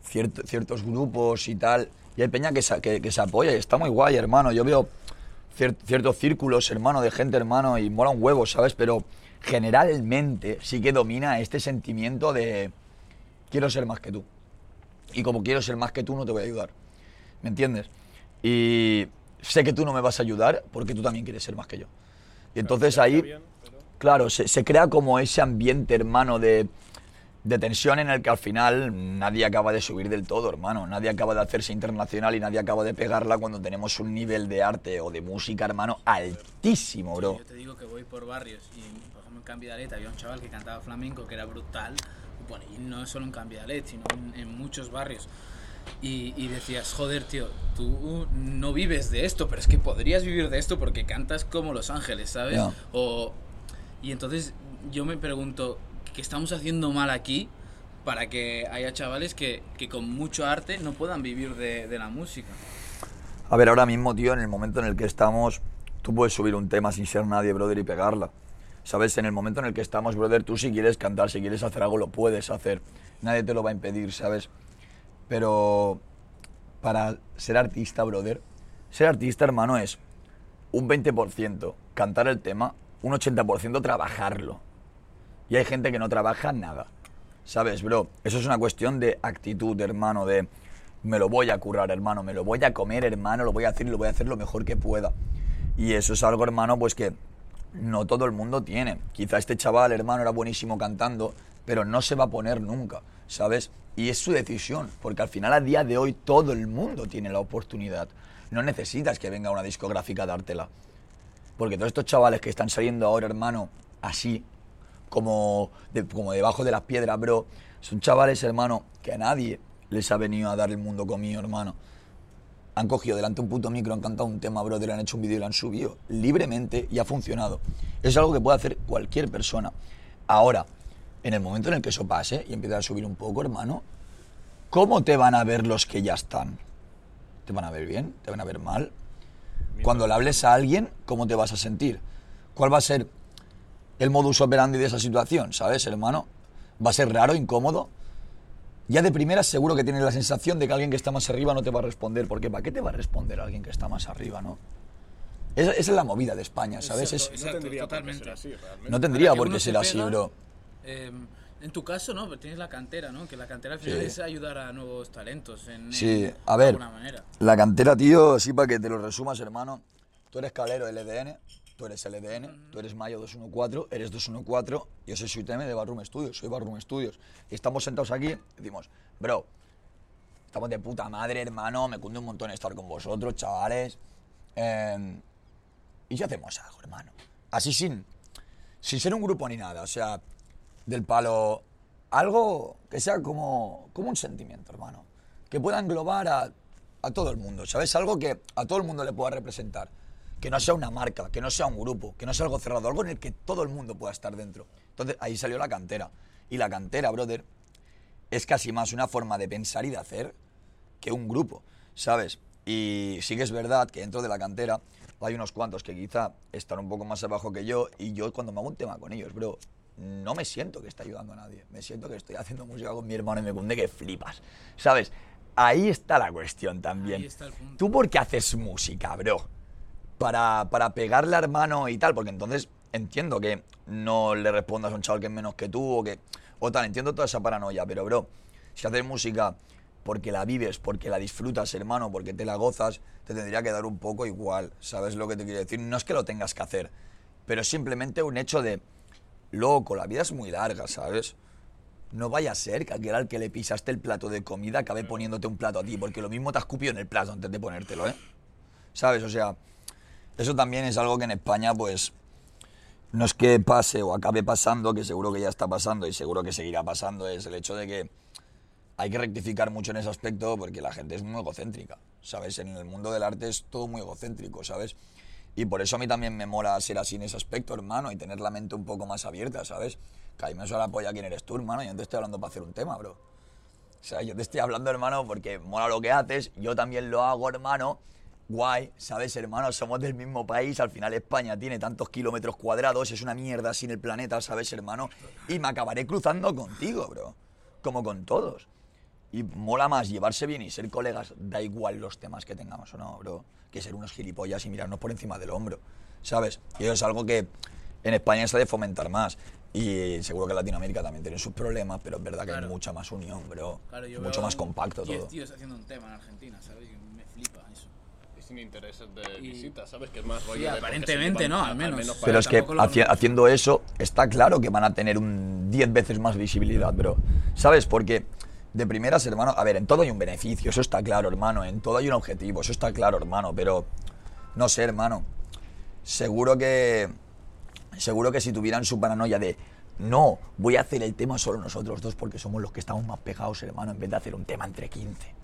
ciert- ciertos grupos y tal, y hay peña que se, que, que se apoya y está muy guay, hermano. Yo veo cier- ciertos círculos, hermano, de gente, hermano, y mola un huevo, ¿sabes? Pero generalmente sí que domina este sentimiento de quiero ser más que tú. Y como quiero ser más que tú, no te voy a ayudar. ¿Me entiendes? Y sé que tú no me vas a ayudar porque tú también quieres ser más que yo. Y entonces ahí, claro, se, se crea como ese ambiente, hermano, de, de tensión en el que al final nadie acaba de subir del todo, hermano. Nadie acaba de hacerse internacional y nadie acaba de pegarla cuando tenemos un nivel de arte o de música, hermano, altísimo, bro. Yo te digo que voy por barrios y, por ejemplo, en Cambidalet había un chaval que cantaba flamenco que era brutal. Bueno, y no solo en Cambidalet, sino en, en muchos barrios. Y, y decías, joder, tío, tú no vives de esto, pero es que podrías vivir de esto porque cantas como Los Ángeles, ¿sabes? Ya. O, y entonces yo me pregunto, ¿qué estamos haciendo mal aquí para que haya chavales que, que con mucho arte no puedan vivir de, de la música? A ver, ahora mismo, tío, en el momento en el que estamos, tú puedes subir un tema sin ser nadie, brother, y pegarla. ¿Sabes? En el momento en el que estamos, brother, tú si quieres cantar, si quieres hacer algo, lo puedes hacer. Nadie te lo va a impedir, ¿sabes? Pero para ser artista, brother, ser artista, hermano, es un 20% cantar el tema, un 80% trabajarlo. Y hay gente que no trabaja nada. ¿Sabes, bro? Eso es una cuestión de actitud, hermano, de me lo voy a currar, hermano, me lo voy a comer, hermano, lo voy a hacer y lo voy a hacer lo mejor que pueda. Y eso es algo, hermano, pues que no todo el mundo tiene. Quizá este chaval, hermano, era buenísimo cantando, pero no se va a poner nunca, ¿sabes? Y es su decisión, porque al final a día de hoy todo el mundo tiene la oportunidad. No necesitas que venga una discográfica a dártela. Porque todos estos chavales que están saliendo ahora, hermano, así, como, de- como debajo de las piedras, bro, son chavales, hermano, que a nadie les ha venido a dar el mundo conmigo, hermano. Han cogido delante un puto micro, han cantado un tema, bro, han hecho un vídeo y lo han subido libremente y ha funcionado. Es algo que puede hacer cualquier persona. Ahora, en el momento en el que eso pase y empieza a subir un poco, hermano, ¿cómo te van a ver los que ya están? ¿Te van a ver bien? ¿Te van a ver mal? Cuando le hables a alguien, ¿cómo te vas a sentir? ¿Cuál va a ser el modus operandi de esa situación? ¿Sabes, hermano? ¿Va a ser raro, incómodo? Ya de primera seguro que tienes la sensación de que alguien que está más arriba no te va a responder, porque ¿para qué te va a responder alguien que está más arriba, no? Esa, esa es la movida de España, ¿sabes? Exacto, Es- No tendría por qué totalmente. ser así, realmente. no tendría por qué se ser así, bro. eh, en tu caso, ¿no? Pero tienes la cantera, ¿no? Que la cantera al final Sí. es ayudar a nuevos talentos. En, Sí, en- a ver. De alguna manera. La cantera, tío, sí, para que te lo resumas, hermano. Tú eres calero LDN, tú eres LDN, tú eres Mayo 214, eres 214, yo soy Suiteme de Barroom Studios, soy Barroom Studios. Y estamos sentados aquí decimos, bro, estamos de puta madre, hermano, me cunde un montón estar con vosotros, chavales. Eh, ¿Y si hacemos algo, hermano? Así sin, sin ser un grupo ni nada, o sea, del palo, algo que sea como, como un sentimiento, hermano, que pueda englobar a, a todo el mundo, ¿sabes? Algo que a todo el mundo le pueda representar, que no sea una marca, que no sea un grupo, que no sea algo cerrado, algo en el que todo el mundo pueda estar dentro. Entonces ahí salió la cantera. Y la cantera, brother, es casi más una forma de pensar y de hacer que un grupo, ¿sabes? Y sí que es verdad que dentro de la cantera hay unos cuantos que quizá están un poco más abajo que yo y yo cuando me hago un tema con ellos, bro, no me siento que está ayudando a nadie. Me siento que estoy haciendo música con mi hermano y me cunde que flipas, ¿sabes? Ahí está la cuestión también. Ahí está el punto. ¿Tú por qué haces música, bro? Para, para pegarle a hermano y tal, porque entonces entiendo que no le respondas a un chaval que es menos que tú o que... O tal, entiendo toda esa paranoia, pero bro, si haces música porque la vives, porque la disfrutas, hermano, porque te la gozas, te tendría que dar un poco igual, ¿sabes lo que te quiero decir? No es que lo tengas que hacer, pero es simplemente un hecho de, loco, la vida es muy larga, ¿sabes? No vaya a ser que aquel al que le pisaste el plato de comida acabe poniéndote un plato a ti, porque lo mismo te has escupido en el plato antes de ponértelo, ¿eh? ¿Sabes? O sea, eso también es algo que en España, pues, no es que pase o acabe pasando, que seguro que ya está pasando y seguro que seguirá pasando, es el hecho de que hay que rectificar mucho en ese aspecto porque la gente es muy egocéntrica, ¿sabes? En el mundo del arte es todo muy egocéntrico, ¿sabes? Y por eso a mí también me mola ser así en ese aspecto, hermano, y tener la mente un poco más abierta, ¿sabes? Que a mí me la polla quién eres tú, hermano, yo te estoy hablando para hacer un tema, bro. O sea, yo te estoy hablando, hermano, porque mola lo que haces, yo también lo hago, hermano. Guay, ¿sabes, hermano? Somos del mismo país, al final España tiene tantos kilómetros cuadrados, es una mierda sin el planeta, ¿sabes, hermano? Y me acabaré cruzando contigo, bro. Como con todos. Y mola más llevarse bien y ser colegas, da igual los temas que tengamos o no, bro, que ser unos gilipollas y mirarnos por encima del hombro, ¿sabes? Y eso es algo que en España se ha de fomentar más. Y seguro que en Latinoamérica también tienen sus problemas, pero es verdad que hay Claro. mucha más unión, bro. Claro, yo mucho más compacto 10 todo. tíos haciendo un tema en Argentina, ¿sabes? Y me flipa eso. Y sin intereses de Y- visita, ¿sabes? Que es más rollo Sí, de aparentemente, llevan ¿no? Al menos. Pero es que haciendo eso, está claro que van a tener un 10 veces más visibilidad, bro. ¿Sabes? Porque de primeras, hermano, a ver, en todo hay un beneficio, eso está claro, hermano. En todo hay un objetivo, eso está claro, hermano. Pero, no sé, hermano. Seguro que. Seguro que si tuvieran su paranoia de. No, voy a hacer el tema solo nosotros dos porque somos los que estamos más pegados, hermano, en vez de hacer un tema entre 15.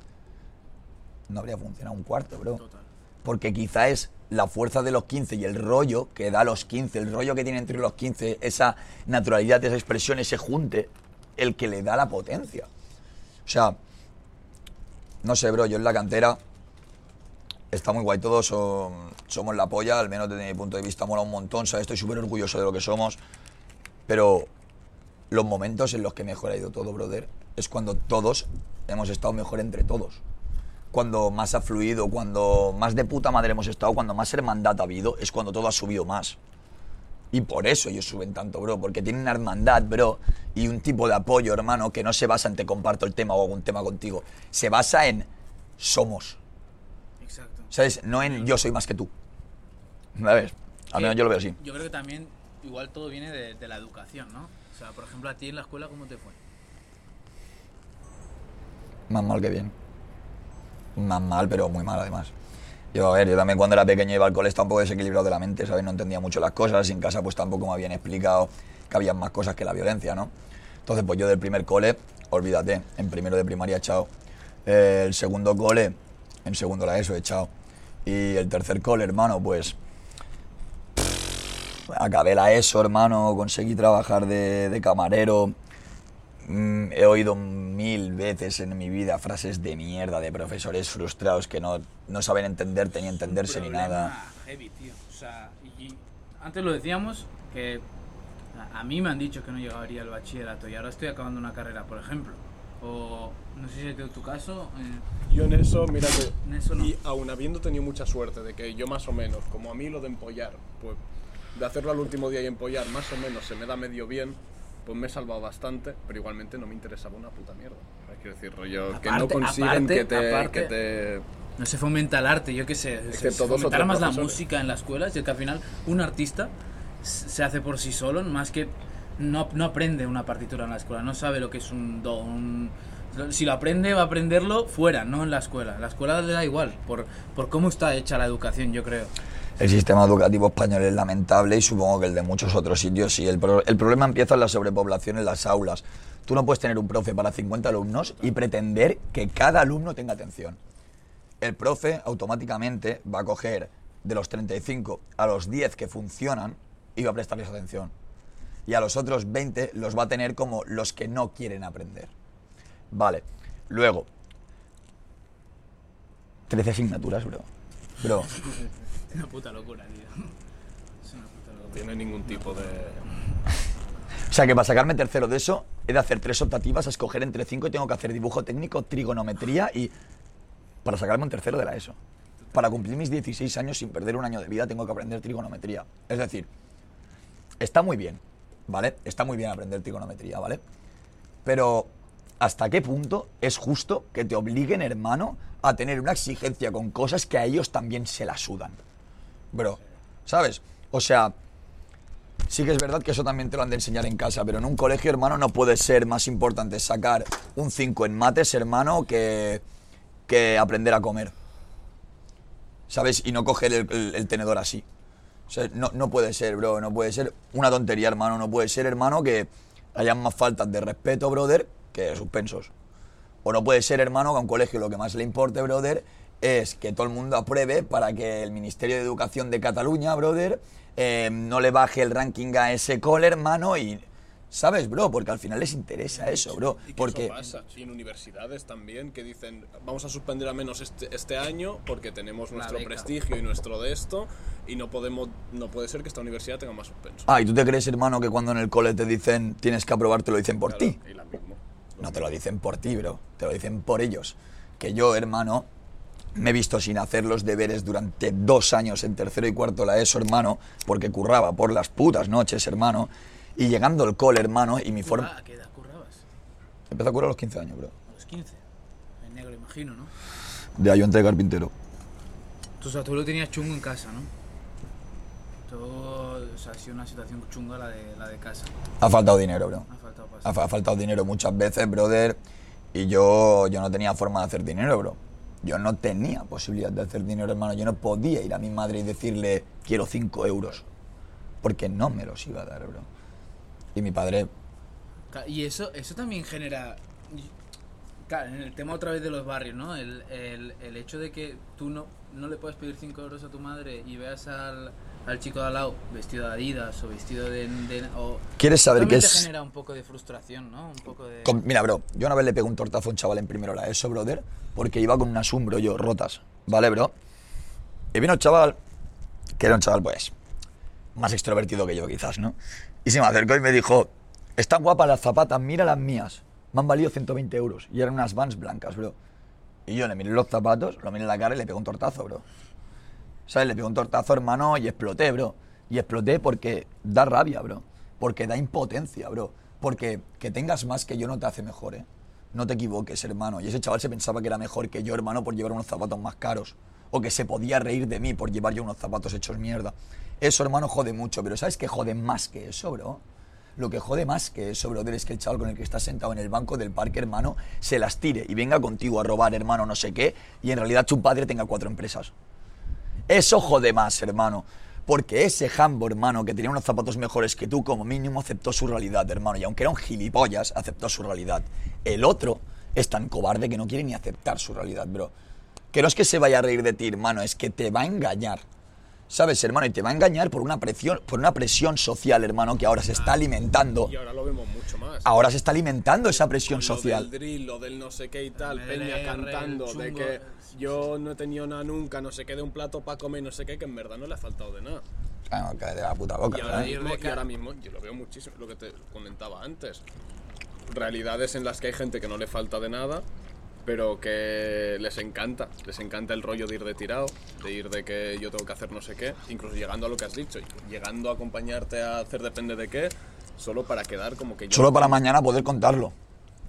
No habría funcionado un cuarto, bro Total. Porque quizá es la fuerza de los 15 y el rollo que da los 15, el rollo que tiene entre los 15, esa naturalidad, esa expresión, ese junte, el que le da la potencia. O sea, no sé, bro, yo en la cantera está muy guay, todos somos la polla, al menos desde mi punto de vista mola un montón, ¿sabes? Estoy súper orgulloso de lo que somos, pero los momentos en los que mejor ha ido todo, brother, es cuando todos hemos estado mejor entre todos cuando más ha fluido, cuando más de puta madre hemos estado, cuando más hermandad ha habido, es cuando todo ha subido más. Y por eso ellos suben tanto, bro, porque tienen una hermandad, bro, y un tipo de apoyo, hermano, que no se basa en te comparto el tema o hago un tema contigo. Se basa en somos, Exacto. ¿sabes? No en yo soy más que tú. ¿Sabes? Al menos yo lo veo así. Yo creo que también, igual todo viene de, de la educación, ¿no? O sea, por ejemplo, a ti en la escuela, ¿cómo te fue? Más mal que bien. Más mal, pero muy mal además. Yo, a ver, yo también cuando era pequeño iba al cole estaba un poco desequilibrado de la mente, ¿sabes? No entendía mucho las cosas en casa pues tampoco me habían explicado que había más cosas que la violencia, ¿no? Entonces pues yo del primer cole, olvídate, en primero de primaria echado. Eh, el segundo cole, en segundo la ESO echado. Y el tercer cole, hermano, pues acabé la ESO, hermano, conseguí trabajar de camarero. Mm, he oído mil veces en mi vida frases de mierda de profesores frustrados que no, no saben entenderte ni entenderse ni nada. heavy, tío. O sea, y, antes lo decíamos que a, mí me han dicho que no llegaría al bachillerato y ahora estoy acabando una carrera, por ejemplo. O no sé si es tu caso. eh, Yo en eso, mira que. Eso no. Y aún habiendo tenido mucha suerte de que yo más o menos, como a mí lo de empollar, pues de hacerlo al último día y empollar más o menos se me da medio bien, pues me he salvado bastante, pero igualmente no me interesaba una puta mierda. Quiero decir, rollo, que no Aparte- consiguen aparte- que, te, aparte- que te... no se fomenta el arte, yo qué sé. Es se, que se fomentara más la profesores. música en la escuela, es que al final un artista se hace por sí solo, más que no, no aprende una partitura en la escuela, no sabe lo que es un do, un- si lo aprende va a aprenderlo fuera, no en la escuela. La escuela le da igual, por, por cómo está hecha la educación, yo creo. El sistema educativo español es lamentable y supongo que el de muchos otros sitios sí. El, el problema empieza en la sobrepoblación en las aulas. Tú no puedes tener un profe para 50 alumnos y pretender que cada alumno tenga atención. El profe automáticamente va a coger de los 35 a los 10 que funcionan y va a prestarles atención. Y a los otros 20 los va a tener como los que no quieren aprender. Vale. Luego, 13 asignaturas, bro. Bro, una puta locura, tío. Es una puta locura. No tiene ningún tipo de... O sea que para sacarme tercero de eso, he de hacer tres optativas a escoger entre cinco y tengo que hacer dibujo técnico, trigonometría y. Para sacarme un tercero de la ESO. Para cumplir mis 16 años sin perder un año de vida, tengo que aprender trigonometría. Es decir, está muy bien, ¿vale? Está muy bien aprender trigonometría, ¿vale? Pero, ¿hasta qué punto es justo que te obliguen, hermano, a tener una exigencia con cosas que a ellos también se la sudan? Bro, ¿sabes? O sea, Sí que es verdad que eso también te lo han de enseñar en casa, pero en un colegio, hermano, no puede ser más importante sacar un 5 en mates, hermano, que, que aprender a comer. ¿Sabes? Y no coger el, tenedor así. No, no puede ser, bro, no puede ser una tontería, hermano. No puede ser, hermano, que hayan más faltas de respeto, brother, que suspensos. O no puede ser, hermano, que a un colegio lo que más le importe, brother, es que todo el mundo apruebe para que el Ministerio de Educación de Cataluña, brother, eh, no le baje el ranking a ese cole, hermano, y... ¿Sabes, bro? Porque al final les interesa eso, bro. Y que Porque... eso pasa, y en universidades también, que dicen, vamos a suspender al menos este, este año porque tenemos nuestro prestigio y nuestro de esto, y no podemos no puede ser que esta universidad tenga más suspenso. Ah, ¿y tú te crees, hermano, que cuando en el cole te dicen tienes que aprobar, te lo dicen por Claro, ti? Mismo. No te lo dicen por ti, bro. Te lo dicen por ellos. Que yo, hermano, me he visto sin hacer los deberes durante dos años en tercero y cuarto la ESO, hermano, porque curraba por las putas noches, hermano. Y llegando al cole, hermano, y mi forma... Ah, ¿A qué edad currabas? Empecé a currar a los 15 años, bro. A los 15. En negro, imagino, ¿no? De ahí yo entré carpintero. Tú, o sea, tú lo tenías chungo en casa, ¿no? Todo, o sea, ha sido una situación chunga la de, la de casa. Ha faltado dinero, bro. Ha faltado Ha, pasar. fa- ha faltado dinero muchas veces, brother. Y yo, yo no tenía forma de hacer dinero, bro. Yo no tenía posibilidad de hacer dinero, hermano. Yo no podía ir a mi madre y decirle, quiero 5 euros. Porque no me los iba a dar, bro. Y mi padre, Y eso, eso también genera. Claro, en el tema otra vez de los barrios, ¿no? El, el, el hecho de que tú no, no le puedes pedir 5 euros a tu madre y veas al, al chico de al lado vestido de Adidas o vestido de. de- o, ¿Quieres saber qué es? genera un poco de frustración, ¿no? Un poco de. Con- mira, bro, yo una vez le pegué un tortazo a un chaval en primero la ESO, brother, porque iba con unas umbro yo rotas, ¿vale, bro? Y vino el chaval, que era un chaval, pues, más extrovertido que yo, quizás, ¿no? Y se me acercó y me dijo, están guapas las zapatas, mira las mías. Me han valido 120 euros. Y eran unas Vans blancas, bro. Y yo le miré los zapatos, lo miré en la cara y le pegué un tortazo, bro. ¿Sabes? Le pegué un tortazo, hermano, y exploté, bro. Y exploté porque da rabia, bro. Porque da impotencia, bro. Porque que tengas más que yo no te hace mejor, ¿eh? No te equivoques, hermano. Y ese chaval se pensaba que era mejor que yo, hermano, por llevar unos zapatos más caros. o que se podía reír de mí por llevar yo unos zapatos hechos mierda. Eso, hermano, jode mucho, pero ¿sabes qué jode más que eso, bro? Lo que jode más que eso, brother, es que el chaval con el que está sentado en el banco del parque, hermano, se las tire y venga contigo a robar, hermano, no sé qué, y en realidad su padre tenga cuatro empresas. Eso jode más, hermano. Porque ese Hambo, hermano, que tenía unos zapatos mejores que tú, como mínimo aceptó su realidad, hermano. Y aunque era un gilipollas, aceptó su realidad. El otro es tan cobarde que no quiere ni aceptar su realidad, bro. Que no es que se vaya a reír de ti, hermano, es que te va a engañar. ¿Sabes, hermano? Y te va a engañar por una presión, por una presión social, hermano, que ahora se está alimentando. Y ahora lo vemos mucho más. Ahora se está alimentando esa presión Lo social. del drill, lo del no sé qué y tal, El Peña cantando el de que yo no he tenido nada nunca, no sé qué, de un plato para comer, no sé qué, que en verdad no le ha faltado de nada. Ah, no, cállate la puta boca, Y ahora, mismo, y ahora mismo yo lo veo muchísimo, lo que te comentaba antes. Realidades en las que hay gente que no le falta de nada, pero que les encanta. Les encanta el rollo de ir de tirado, de ir de que yo tengo que hacer no sé qué, incluso llegando a lo que has dicho, llegando a acompañarte a hacer depende de qué, solo para quedar como que yo. Solo para mañana poder contarlo.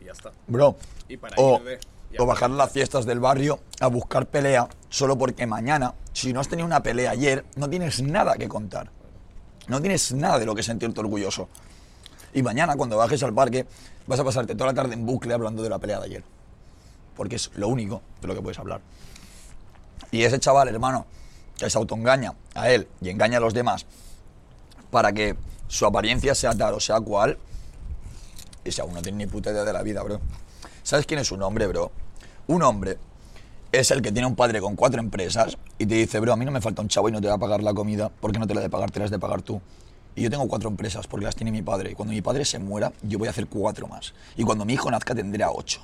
Y ya está. Bro. Y para o, ir de- y o bajar las fiestas del barrio a buscar pelea solo porque mañana, si no has tenido una pelea ayer, no tienes nada que contar. No tienes nada de lo que sentirte orgulloso. Y mañana, cuando bajes al parque, vas a pasarte toda la tarde en bucle hablando de la pelea de ayer. Porque es lo único de lo que puedes hablar. Y ese chaval, hermano, que se autoengaña a él y engaña a los demás para que su apariencia sea tal o sea cual, ese aún no tiene ni puta idea de la vida, bro. ¿Sabes quién es un hombre, bro? Un hombre es el que tiene un padre con cuatro empresas y te dice, bro, a mí no me falta un chavo y no te va a pagar la comida porque no te la de pagar, te la has de pagar tú. Y yo tengo cuatro empresas porque las tiene mi padre. Y cuando mi padre se muera, yo voy a hacer cuatro más. Y cuando mi hijo nazca, tendrá ocho.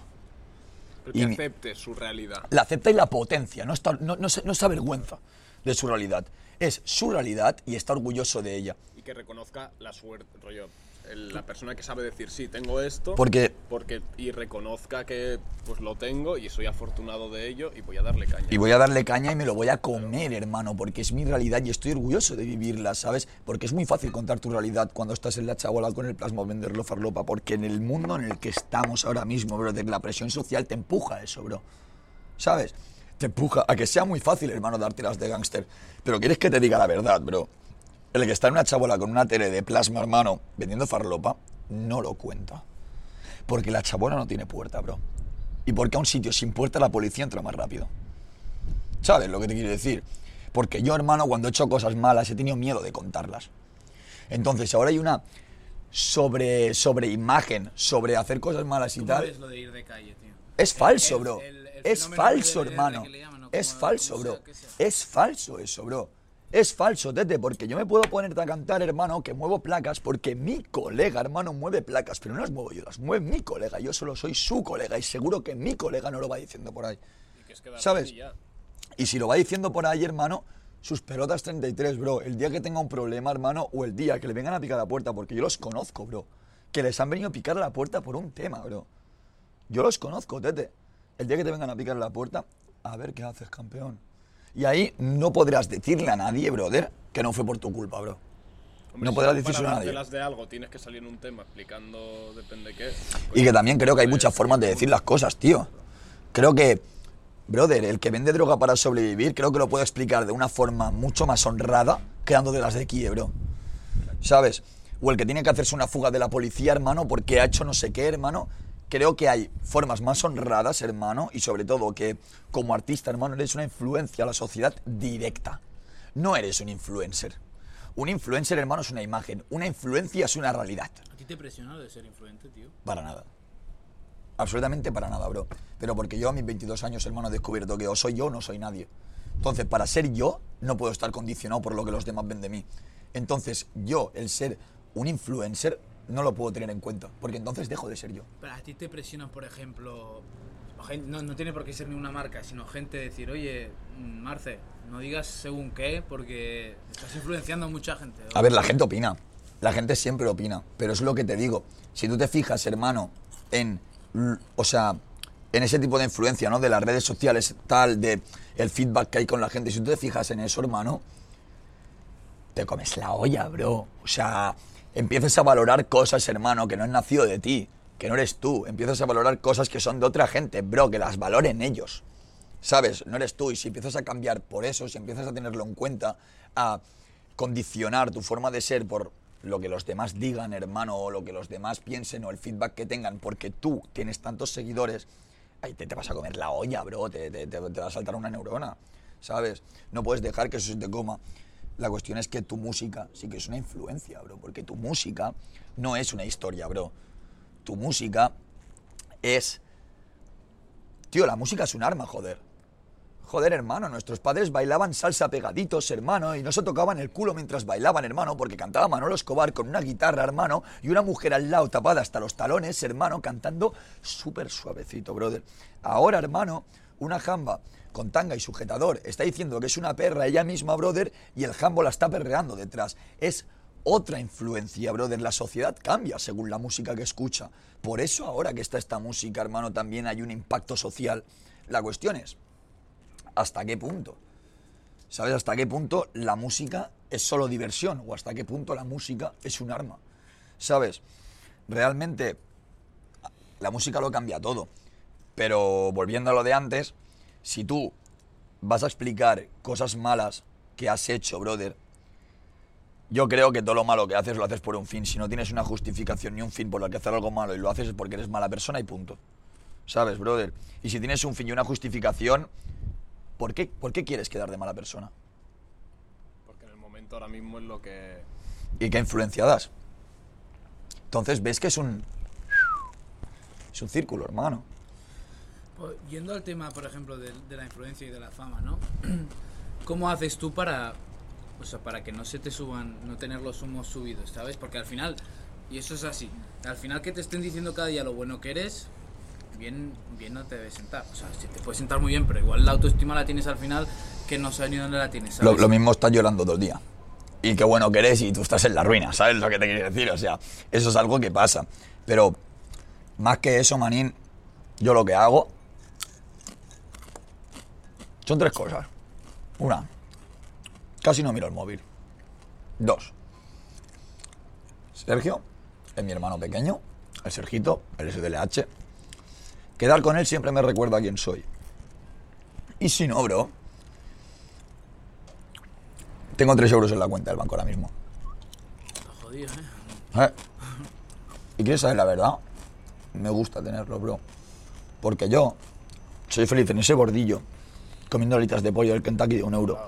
Que Y acepte su realidad. La acepta y la potencia, no, está, no, no, se, no se avergüenza de su realidad. Es su realidad y está orgulloso de ella. y que reconozca la suerte, rollo, el- la persona que sabe decir sí, tengo esto, Porque porque y reconozca que pues lo tengo y soy afortunado de ello y voy a darle caña. Y voy a darle caña y me lo voy a comer, hermano, porque es mi realidad y estoy orgulloso de vivirla, ¿sabes? Porque es muy fácil contar tu realidad cuando estás en la chabola con el plasma venderlo farlopa, porque en el mundo en el que estamos ahora mismo, bro, la presión social te empuja a eso, bro. ¿Sabes? Te empuja a que sea muy fácil, hermano, darte las de gángster. Pero quieres que te diga la verdad, bro. El que está en una chabola con una tele de plasma, hermano, vendiendo farlopa, no lo cuenta. Porque la chabola no tiene puerta, bro. Y porque a un sitio sin puerta la policía entra más rápido. ¿Sabes lo que te quiero decir? Porque yo, hermano, cuando he hecho cosas malas he tenido miedo de contarlas. Entonces, ahora hay una sobre, sobre imagen, sobre hacer cosas malas y ¿Cómo tal. lo de ir de calle, tío? Es falso, El- bro. el- el es falso, hermano. Es falso, bro. Es falso eso, bro. Es falso, tete, porque yo me puedo ponerte a cantar, hermano, que muevo placas, porque mi colega, hermano, mueve placas, pero no las muevo yo, las mueve mi colega. Yo solo soy su colega y seguro que mi colega no lo va diciendo por ahí. Y que es quedar ¿sabes? y si lo va diciendo por ahí, hermano, sus pelotas 33, bro. El día que tenga un problema, hermano, o el día que le vengan a picar la puerta, porque yo los conozco, bro. Que les han venido a picar la puerta por un tema, bro. Yo los conozco, tete. El día que te vengan a picar la puerta, a ver qué haces, campeón. Y ahí no podrás decirle a nadie, brother, que no fue por tu culpa, bro. Hombre, no si podrás decírselo a nadie. de algo tienes que salir en un tema explicando depende qué. Y que también creo que hay muchas formas de decir las cosas, tío. Creo que, brother, el que vende droga para sobrevivir, creo que lo puedo explicar de una forma mucho más honrada que dando de las de Kiev, bro. ¿Sabes? O el que tiene que hacerse una fuga de la policía, hermano, porque ha hecho no sé qué, hermano. Creo que hay formas más honradas, hermano, y sobre todo que como artista, hermano, eres una influencia a la sociedad directa. No eres un influencer. Un influencer, hermano, es una imagen. Una influencia es una realidad. ¿A ti te presiona lo de ser influente, tío? Para nada. Absolutamente para nada, bro. Pero porque yo a mis 22 años, hermano, he descubierto que o soy yo o no soy nadie. Entonces, para ser yo, no puedo estar condicionado por lo que los demás ven de mí. Entonces, yo, el ser un influencer, no lo puedo tener en cuenta. Porque entonces dejo de ser yo. Pero a ti te presionan, por ejemplo, no, no tiene por qué ser ni una marca, sino gente decir, oye, Marce, no digas según qué, porque estás influenciando a mucha gente. A ver, la gente opina. La gente siempre opina. Pero es lo que te digo. Si tú te fijas, hermano, en. O sea, en ese tipo de influencia, ¿no? De las redes sociales, tal, de el feedback que hay con la gente. Si tú te fijas en eso, hermano, te comes la olla, bro. O sea, empiezas a valorar cosas, hermano, que no han nacido de ti, que no eres tú. Empiezas a valorar cosas que son de otra gente, bro, que las valoren ellos. ¿sabes? No eres tú. Y si empiezas a cambiar por eso, si empiezas a tenerlo en cuenta, a condicionar tu forma de ser por lo que los demás digan, hermano, o lo que los demás piensen, o el feedback que tengan, porque tú tienes tantos seguidores, ahí te, te vas a comer la olla, bro, te- te- te va a saltar una neurona, ¿sabes? No puedes dejar que eso se te coma. La cuestión es que tu música sí que es una influencia, bro, porque tu música no es una historia, bro. Tu música es... Tío, la música es un arma, joder. Joder, hermano, nuestros padres bailaban salsa pegaditos, hermano, y no se tocaban el culo mientras bailaban, hermano, porque cantaba Manolo Escobar con una guitarra, hermano, y una mujer al lado tapada hasta los talones, hermano, cantando súper suavecito, brother. Ahora, hermano, una jamba con tanga y sujetador está diciendo que es una perra ella misma, brother, y el jambo la está perreando detrás. Es otra influencia, brother. La sociedad cambia según la música que escucha. Por eso ahora que está esta música, hermano, también hay un impacto social. La cuestión es, ¿hasta qué punto? ¿Sabes hasta qué punto la música es solo diversión? ¿O hasta qué punto la música es un arma? ¿Sabes? Realmente la música lo cambia todo. Pero volviendo a lo de antes, si tú vas a explicar cosas malas que has hecho, brother, yo creo que todo lo malo que haces lo haces por un fin. Si no tienes una justificación ni un fin por el que hacer algo malo y lo haces es porque eres mala persona y punto. ¿Sabes, brother? Y si tienes un fin y una justificación, ¿por qué, ¿por qué quieres quedar de mala persona? Porque en el momento ahora mismo es lo que... ¿Y qué influencia das? Entonces ves que es un... Es un círculo, hermano. Yendo al tema, por ejemplo, de, de la influencia y de la fama, ¿no? ¿Cómo haces tú para, o sea, para que no se te suban, no tener los humos subidos, ¿sabes? Porque al final, y eso es así, al final que te estén diciendo cada día lo bueno que eres, bien, bien no te debe sentar. O sea, se te puede sentar muy bien, pero igual la autoestima la tienes al final que no sabes ni dónde la tienes, Lo, ¿sabes? lo mismo estás llorando todo el día. Y qué bueno que eres y tú estás en la ruina, ¿sabes lo que te quiero decir? O sea, eso es algo que pasa. Pero más que eso, manín, yo lo que hago son tres cosas. Una, casi no miro el móvil. Dos, Sergio es mi hermano pequeño, el Sergito, el SDLH. Quedar con él siempre me recuerda quién soy. Y si no, bro, tengo 3 euros en la cuenta del banco ahora mismo. Está jodido, ¿eh? ¿Eh? ¿Y quieres saber la verdad? Me gusta tenerlo, bro. Porque yo soy feliz en ese bordillo, comiendo alitas de pollo del Kentucky de un euro.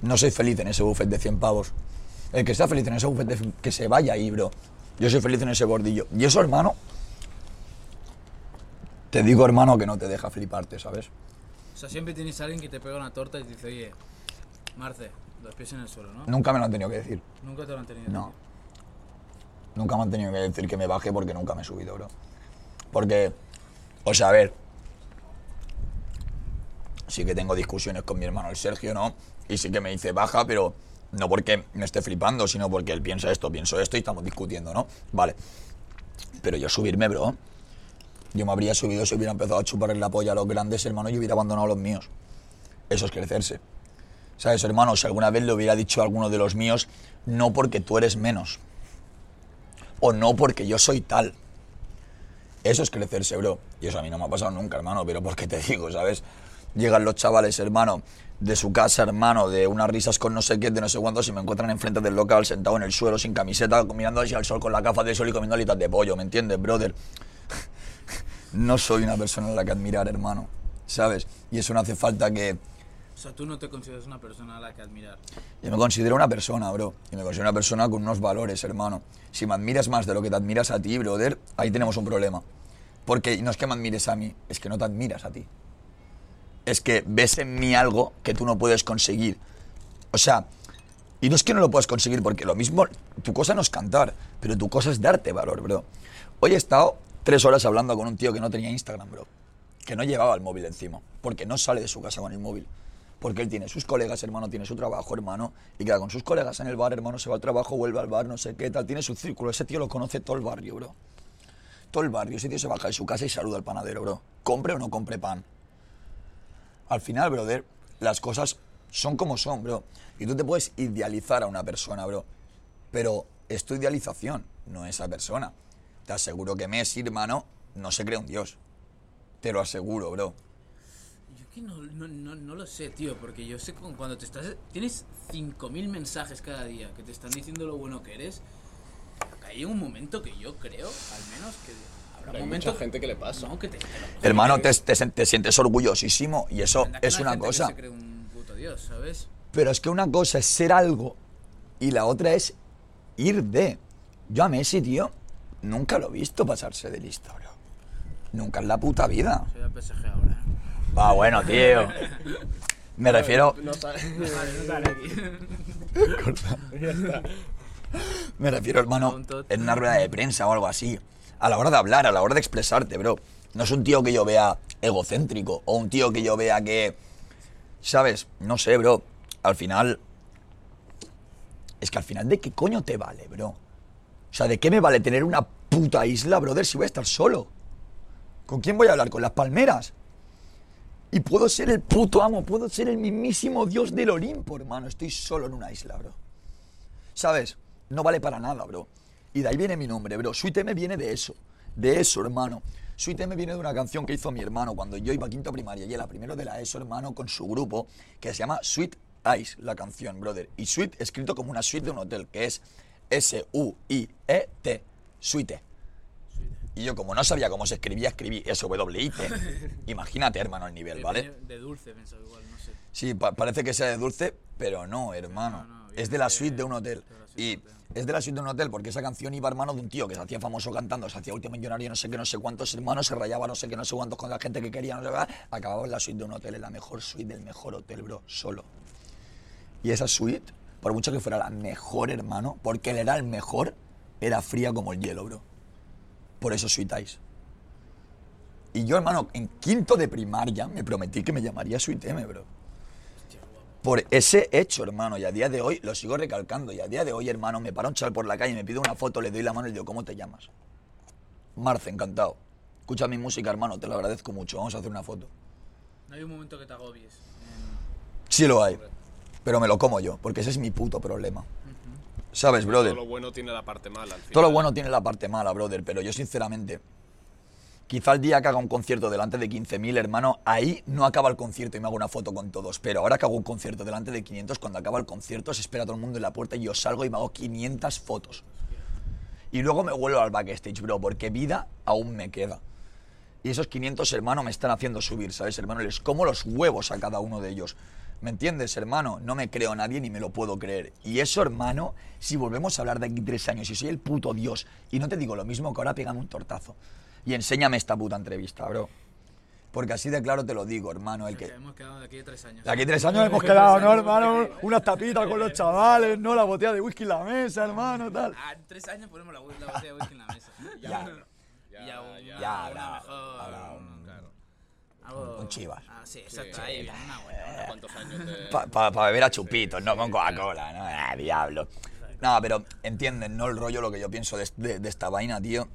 No soy feliz en ese buffet de 100 pavos. El que está feliz en ese buffet, de- que se vaya ahí, bro. Yo soy feliz en ese bordillo. Y eso, hermano, te digo, hermano, que no te deja fliparte, ¿sabes? O sea, siempre tienes a alguien que te pega una torta y te dice, oye, Marce, los pies en el suelo, ¿no? Nunca me lo han tenido que decir. Nunca te lo han tenido. No. Nunca me han tenido que decir que me baje porque nunca me he subido, bro. Porque, o sea, a ver. Sí que tengo discusiones con mi hermano el Sergio, ¿no? Y sí que me dice baja, pero no porque me esté flipando, sino porque él piensa esto, pienso esto y estamos discutiendo, ¿no? Vale. Pero yo subirme, bro. Yo me habría subido si hubiera empezado a chupar la polla a los grandes hermanos y hubiera abandonado a los míos. Eso es crecerse. ¿Sabes, hermano? Si alguna vez le hubiera dicho a alguno de los míos, no porque tú eres menos. O no porque yo soy tal. Eso es crecerse, bro. Y eso a mí no me ha pasado nunca, hermano. Pero porque te digo, ¿sabes? Llegan los chavales, hermano, de su casa, hermano, de unas risas con no sé qué, de no sé cuántos, y me encuentran enfrente del local, sentado en el suelo, sin camiseta, mirando hacia el sol con la gafa de sol y comiendo alitas de pollo, ¿me entiendes, brother? No soy una persona a la que admirar, hermano. ¿Sabes? Y eso no hace falta que, O sea, tú no te consideras una persona a la que admirar. Yo me considero una persona, bro. Y me considero una persona con unos valores, hermano. Si me admiras más de lo que te admiras a ti, brother, ahí tenemos un problema. Porque no es que me admires a mí, es que no te admiras a ti. Es que ves en mí algo que tú no puedes conseguir. O sea, y no es que no lo puedas conseguir, porque lo mismo, tu cosa no es cantar, pero tu cosa es darte valor, bro. Hoy he estado tres horas hablando con un tío que no tenía Instagram, bro. Que no llevaba el móvil encima, porque no sale de su casa con el móvil. Porque él tiene sus colegas, hermano, tiene su trabajo, hermano, y queda con sus colegas en el bar, hermano, se va al trabajo, vuelve al bar, no sé qué tal, tiene su círculo. Ese tío lo conoce todo el barrio, bro. Todo el barrio. Ese tío se baja de su casa y saluda al panadero, bro. Compre o no compre pan. Al final, brother, las cosas son como son, bro. Y tú te puedes idealizar a una persona, bro. Pero es tu idealización, no esa persona. Te aseguro que Messi, hermano, no se cree un dios. Te lo aseguro, bro. Yo que no, no, no, no lo sé, tío, porque yo sé con cuando te estás... Tienes 5.000 mensajes cada día que te están diciendo lo bueno que eres. Hay un momento que yo creo, al menos, que habrá Hay un mucha momento... gente que le pasa. No, que te... te lo- Hermano, te, te, te sientes orgullosísimo y eso es no una cosa. se cree un puto dios, ¿sabes? Pero es que una cosa es ser algo y la otra es ir de. Yo a Messi, tío, nunca lo he visto pasarse de lista, bro. Nunca en la puta vida. Soy del PSG ahora. Va, bueno, tío. Me refiero, No Vale, no sale aquí. me refiero, hermano, en una rueda de prensa o algo así. A la hora de hablar, a la hora de expresarte, bro. No es un tío que yo vea egocéntrico o un tío que yo vea que, ¿sabes? No sé, bro. Al final, es que al final, ¿de qué coño te vale, bro? O sea, ¿de qué me vale tener una puta isla, brother, si voy a estar solo? ¿Con quién voy a hablar? ¿Con las palmeras? Y puedo ser el puto amo, puedo ser el mismísimo dios del Olimpo, hermano. Estoy solo en una isla, bro. ¿Sabes? No vale para nada, bro. Y de ahí viene mi nombre, bro. M viene de eso. De eso, hermano. M viene de una canción que hizo mi hermano cuando yo iba a quinto primaria y era primero de la ESO, hermano, con su grupo, que se llama Sweet Ice, la canción, brother. Y Sweet escrito como una suite de un hotel, que es S-U-I-E-T. Suite. Y yo, como no sabía cómo se escribía, escribí S-W-I-T. Imagínate, hermano, el nivel, ¿vale? De, dulce, pensaba igual, no sé. Sí, pa- parece que sea de dulce, pero no, hermano. No, no, es de la de- suite de un hotel. Y es de la suite de un hotel porque esa canción iba hermano de un tío que se hacía famoso cantando, se hacía último millonario, no sé qué, no sé cuántos hermanos, se rayaba no sé qué, no sé cuántos con la gente que quería, no sé qué, acababa en la suite de un hotel, en la mejor suite del mejor hotel, bro, solo. Y esa suite, por mucho que fuera la mejor, hermano, porque él era el mejor, era fría como el hielo, bro. Por eso Sweet Ice. Y yo, hermano, en quinto de primaria me prometí que me llamaría Sweet M, bro. Por ese hecho, hermano, y a día de hoy lo sigo recalcando. Y a día de hoy, hermano, me para un chaval por la calle, me pide una foto, le doy la mano y le digo, ¿cómo te llamas? Marce, encantado. Escucha mi música, hermano, te lo agradezco mucho. Vamos a hacer una foto. No hay un momento que te agobies. Sí lo hay, pero me lo como yo, porque ese es mi puto problema. ¿Sabes, brother? Todo lo bueno tiene la parte mala. Al final. Todo lo bueno tiene la parte mala, brother, pero yo sinceramente, quizá el día que haga un concierto delante de 15.000, hermano, ahí no acaba el concierto y me hago una foto con todos, pero ahora que hago un concierto delante de 500, cuando acaba el concierto se espera todo el mundo en la puerta y yo salgo y me hago 500 fotos. Y luego me vuelvo al backstage, bro, porque vida aún me queda. Y esos 500, hermano, me están haciendo subir, ¿sabes, hermano? Les como los huevos a cada uno de ellos. ¿Me entiendes, hermano? No me creo a nadie ni me lo puedo creer. Y eso, hermano, si volvemos a hablar de aquí tres años y soy el puto Dios, y no te digo lo mismo que ahora pégame un tortazo. Y enséñame esta puta entrevista, bro. Porque así de claro te lo digo, hermano, el Que hemos quedado de aquí a tres años. De aquí tres años hemos quedado, ¿no, hermano? Unas tapitas con los chavales, ¿no? La botella de whisky en la mesa, hermano, tal. Ah, en tres años ponemos la, la botella de whisky en la mesa. Ya, Ya, ya. una- Ya, una mejor- un chivas. Ah, sí, exacto. Ahí una buena. ¿Cuántos años de.? Para beber a chupitos, no con Coca-Cola, ¿no? Ah, diablo. No, pero entienden, ¿no? El rollo, lo que yo pienso de, de- de esta vaina, tío.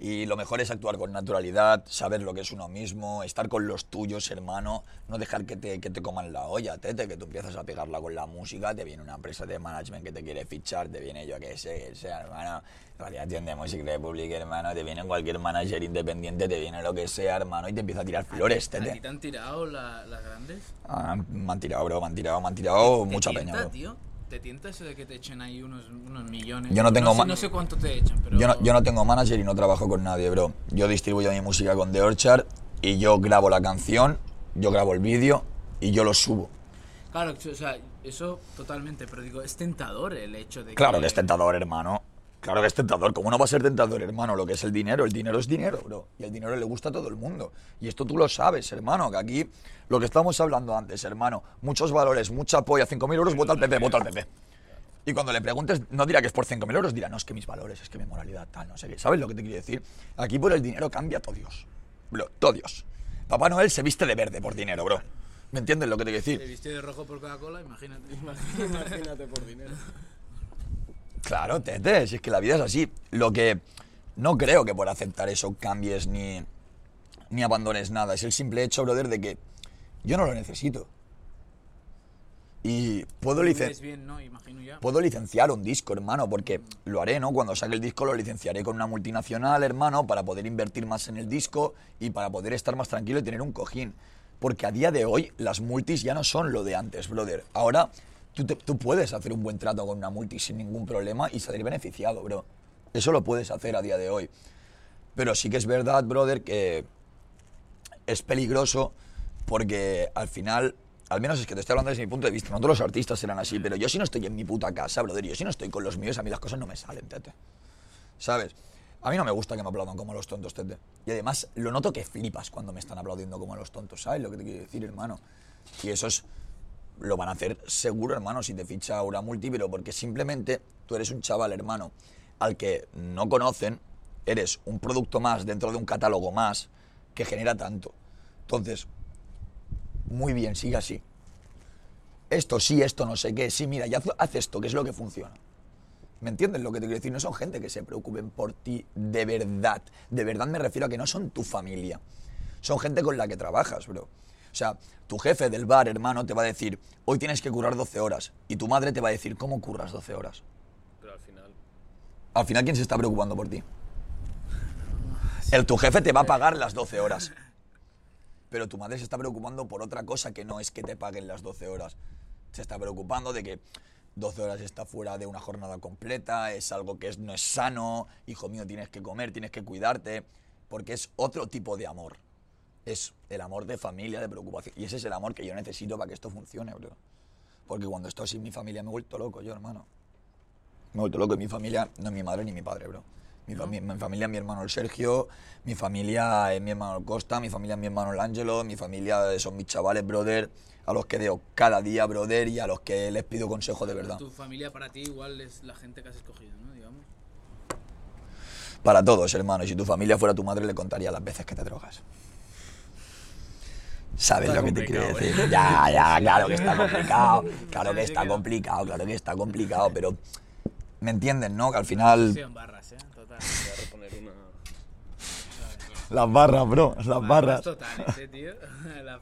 Y lo mejor es actuar con naturalidad, saber lo que es uno mismo, estar con los tuyos, hermano, no dejar que te, que te coman la olla, tete, que tú empiezas a pegarla con la música, te viene una empresa de management que te quiere fichar, te viene yo que sé, que sea, hermano, Radiación de Music Republic, hermano, te viene cualquier manager independiente, te viene lo que sea, hermano, y te empieza a tirar flores, ¿A ti tete. te han tirado la- las grandes? Ah, me han tirado, bro, me han tirado, me han tirado ¿Te mucha tienta, peña, bro. tío? ¿Te tienta eso de que te echen ahí unos, unos millones? Yo no tengo sé, no sé cuánto te echan, pero... Yo no, yo no tengo manager y no trabajo con nadie, bro. Yo distribuyo mi música con The Orchard y yo grabo la canción, yo grabo el vídeo y yo lo subo. Claro, o sea, eso totalmente, pero digo, es tentador el hecho de Claro que es tentador, hermano. Claro que es tentador. ¿Cómo no va a ser tentador, hermano? Lo que es el dinero. El dinero es dinero, bro. Y el dinero le gusta a todo el mundo. Y esto tú lo sabes, hermano. Que aquí, lo que estábamos hablando antes, hermano. Muchos valores, mucha apoyo. 5.000 euros, vota al PP, vota al PP. Y cuando le preguntes, no dirá que es por 5.000 euros, dirá, no, es que mis valores, es que mi moralidad, tal, no sé qué. ¿Sabes lo que te quiero decir? Aquí por el dinero cambia todo Dios. Bro, todo Dios. Papá Noel se viste de verde por dinero, bro. ¿Me entiendes lo que te quiero decir? viste de rojo por Coca-Cola, imagínate. Imagínate por dinero. Claro, tete, si es que la vida es así. Lo que no creo que por aceptar eso cambies ni, ni abandones nada. Es el simple hecho, brother, de que yo no lo necesito. Y puedo, licen- Vives bien, ¿no? Imagino ya. puedo licenciar un disco, hermano, porque lo haré, ¿no? Cuando saque el disco lo licenciaré con una multinacional, hermano, para poder invertir más en el disco y para poder estar más tranquilo y tener un cojín. Porque a día de hoy las multis ya no son lo de antes, brother. Ahora tú, puedes hacer un buen trato con una multi sin ningún problema y salir beneficiado, bro. Eso lo puedes hacer a día de hoy. Pero sí que es verdad, brother, que es peligroso porque al final, al menos es que te estoy hablando desde mi punto de vista, no todos los artistas serán así, pero yo si no estoy en mi puta casa, brother, yo si no estoy con los míos, a mí las cosas no me salen, tete. ¿Sabes? A mí no me gusta que me aplaudan como los tontos, tete. Y además lo noto que flipas cuando me están aplaudiendo como los tontos, ¿sabes lo que te quiero decir, hermano? Y eso es, lo van a hacer seguro, hermano, si te ficha una multi, pero porque simplemente tú eres un chaval, hermano, al que no conocen, eres un producto más dentro de un catálogo más que genera tanto. Entonces, muy bien, sigue así. Esto sí, esto no sé qué, sí, mira, ya haz esto, que es lo que funciona. ¿Me entiendes lo que te quiero decir? No son gente que se preocupen por ti de verdad. De verdad me refiero a que no son tu familia. Son gente con la que trabajas, bro. O sea, tu jefe del bar, hermano, te va a decir, hoy tienes que currar 12 horas. Y tu madre te va a decir, ¿cómo curras 12 horas? Pero al final. Al final, ¿quién se está preocupando por ti? El tu jefe te va a pagar las 12 horas. Pero tu madre se está preocupando por otra cosa que no es que te paguen las 12 horas. Se está preocupando de que 12 horas está fuera de una jornada completa, es algo que es, no es sano, hijo mío, tienes que comer, tienes que cuidarte, porque es otro tipo de amor. Es el amor de familia, de preocupación. Y ese es el amor que yo necesito para que esto funcione, bro. Porque cuando estoy sin mi familia me he vuelto loco yo, hermano. Me he vuelto loco. Y mi familia no es mi madre ni mi padre, bro. Mi, fami- mi familia es mi hermano el Sergio, mi familia es mi hermano el Costa, mi familia es mi hermano el Ángelo, mi familia son mis chavales, brother, a los que veo cada día, brother, y a los que les pido consejo de verdad. Tu familia para ti igual es la gente que has escogido, ¿no? Digamos. Para todos, hermano. Y si tu familia fuera tu madre, le contaría las veces que te drogas. ¿Sabes Está lo que te quiero decir? ¿eh? Ya, ya, claro que está complicado. Claro que está complicado, claro que está complicado, pero. ¿Me entienden, no? Que al final. Barras, ¿eh? Total. Voy a reponer una. Las barras, bro, las barras. totales, ¿eh, tío? La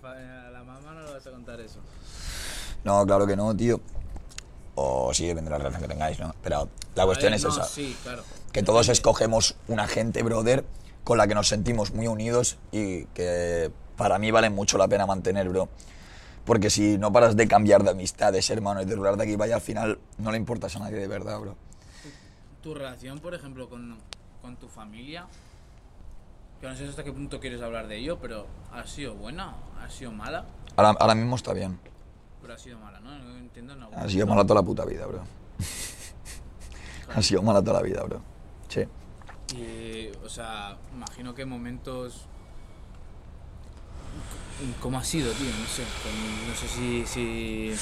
la mamá no le vas a contar eso. No, claro que no, tío. O sí, depende de la relación que tengáis, ¿no? Pero la cuestión es no, esa. Sí, claro. que todos escogemos una gente, brother, con la que nos sentimos muy unidos y que para mí vale mucho la pena mantener, bro. Porque si no paras de cambiar de amistades, hermano, y de de aquí vaya, al final no le importas a nadie de verdad, bro. Tu relación, por ejemplo, con, con tu familia, que no sé hasta qué punto quieres hablar de ello, pero ¿ha sido buena? ¿Ha sido mala? Ahora, ahora mismo está bien. Pero ha sido mala, ¿no? No entiendo en algún Ha sido mala toda la puta vida, bro. ha sido mala toda la vida, bro. Sí. Y, o sea, imagino que momentos... ¿Cómo ha sido, tío? No sé. No sé si... si...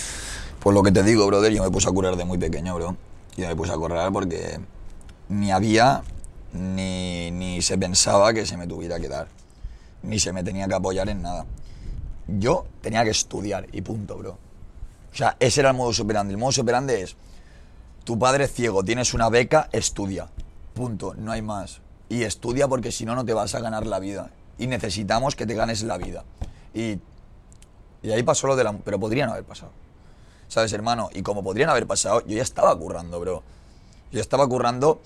Pues lo que te digo, brother, yo me puse a curar de muy pequeño, bro. Yo me puse a correr porque ni había ni, ni se pensaba que se me tuviera que dar. Ni se me tenía que apoyar en nada. Yo tenía que estudiar y punto, bro. O sea, ese era el modo operandi. El modo operandi es, tu padre es ciego, tienes una beca, estudia. Punto, no hay más. Y estudia porque si no, no te vas a ganar la vida. Y necesitamos que te ganes la vida. Y, y ahí pasó lo de la... Pero podría no haber pasado. ¿Sabes, hermano? Y como podrían haber pasado, yo ya estaba currando, bro. Yo estaba currando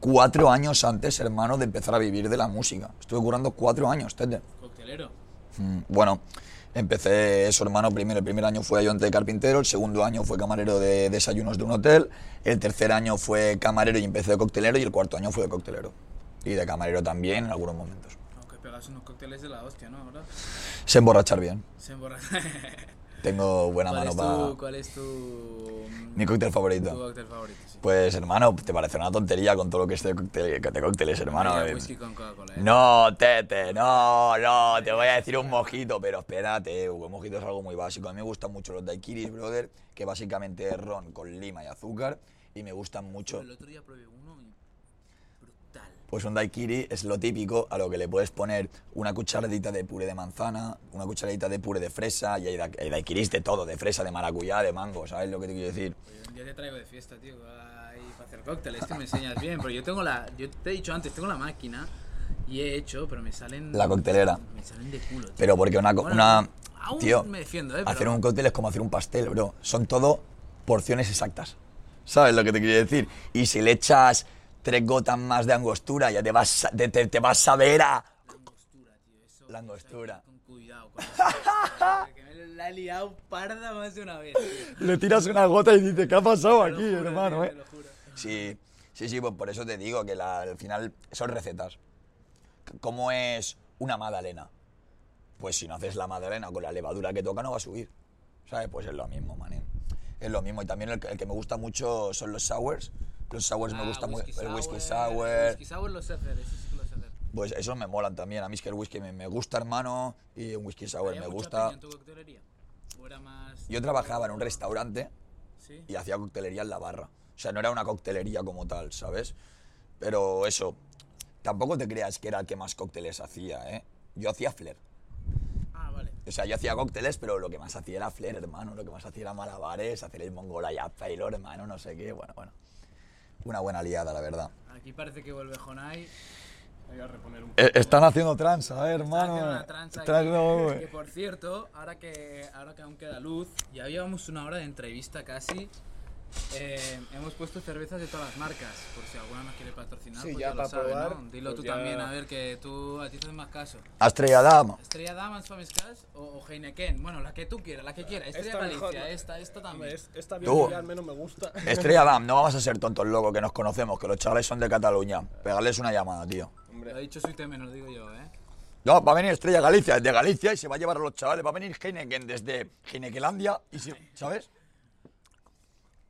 cuatro años antes, hermano, de empezar a vivir de la música. Estuve currando cuatro años, Tete. Coctelero. Mm, Bueno, empecé eso, hermano, primero. El primer año fue ayudante de carpintero, el segundo año fue camarero de desayunos de un hotel, el tercer año fue camarero y empecé de coctelero y el cuarto año fue de coctelero. Y de camarero también en algunos momentos. Pegas unos cócteles de la hostia, ¿no? ¿Verdad? Sé emborrachar bien. Se emborra... Tengo buena ¿Cuál mano es, para... tu, ¿Cuál es tu... Mi cóctel favorito. Tu cóctel favorito, sí. Pues hermano, te parece una tontería con todo lo que es de, cóctel- de cócteles, hermano. Vaya Eh, con ¿eh? No, Tete, no, no, te voy a decir un mojito, pero espérate, un mojito es algo muy básico. A mí me gustan mucho los daiquiris, brother, que básicamente es ron con lima y azúcar, y me gustan mucho. El otro día probé. Pues un daiquiri es lo típico a lo que le puedes poner una cucharadita de puré de manzana, una cucharadita de puré de fresa, y hay, da- hay daiquiris de todo, de fresa, de maracuyá, de mango, ¿sabes lo que te quiero decir? Día te traigo de fiesta, tío, ahí para hacer cócteles, que me enseñas bien, pero yo tengo la... Yo te he dicho antes, tengo la máquina y he hecho, pero me salen... La coctelera. Me salen de culo, tío. Pero porque una... Bueno, una aún tío, me defiendo, ¿eh? hacer pero- un cóctel es como hacer un pastel, bro. Son todo porciones exactas. ¿Sabes lo que te quiero decir? Y si le echas tres gotas más de angostura, ya te vas, a- te, te- te vas a ver a... La angostura, tío, eso... Con cuidado, con eso. que me la he liado parda más de una vez. tío. Le tiras una gota y dices, ¿qué ha pasado aquí, juro, hermano? tío, eh? Sí, sí, sí, pues por eso te digo que la- al final son recetas. ¿Cómo es una magdalena? Pues si no haces la magdalena con la levadura que toca no va a subir. ¿Sabes? Pues es lo mismo, manín. Es lo mismo. Y también el, el que me gusta mucho son los sours. Los sours me Ah, gusta mucho. El whisky sour, sour. el Whisky sour lo sé hacer, ese sí que lo sé hacer. Pues esos me molan también. A mí es que el whisky me, me gusta, hermano. Y un whisky sour ¿Había me mucha gusta. en tu coctelería? ¿O era más...? Yo trabajaba en un restaurante ¿Sí? y hacía coctelería en la barra. O sea, no era una coctelería como tal, ¿sabes? Pero eso, tampoco te creas que era el que más cócteles hacía, ¿eh? Yo hacía flair. Ah, vale. O sea, yo hacía cócteles, pero lo que más hacía era flair, hermano. Lo que más hacía era malabares, hacer el mongolaya failor, hermano, no sé qué. Bueno, bueno. Una buena liada, la verdad. Aquí parece que vuelve Jonai. Voy a reponer un Eh, están haciendo tranza, ¿eh, hermano. haciendo una tranza Están haciendo- Que por cierto, ahora que, ahora que aún queda luz, ya llevamos una hora de entrevista casi. Eh, hemos puesto cervezas de todas las marcas, por si alguna nos quiere patrocinar, Sí, pues ya lo para sabe, probar, ¿no? Dilo pues tú ya- también, a ver, que tú, a ti te haces más caso. Estrella Damm. Estrella Damas Famescas o, o Heineken, bueno, la que tú quieras, la que quieras. Estrella Esta Galicia, mejor, esta, esta también. Es- Esta Tú. bien al menos me gusta. Estrella Damm, no vamos a ser tontos, loco, que nos conocemos, que los chavales son de Cataluña. Pegarles una llamada, tío. Lo ha Hombre, dicho soy teme, lo digo yo, ¿eh? No, va a venir Estrella Galicia, de Galicia, y se va a llevar a los chavales. Va a venir Heineken desde Heinekelandia, y si, ¿sabes?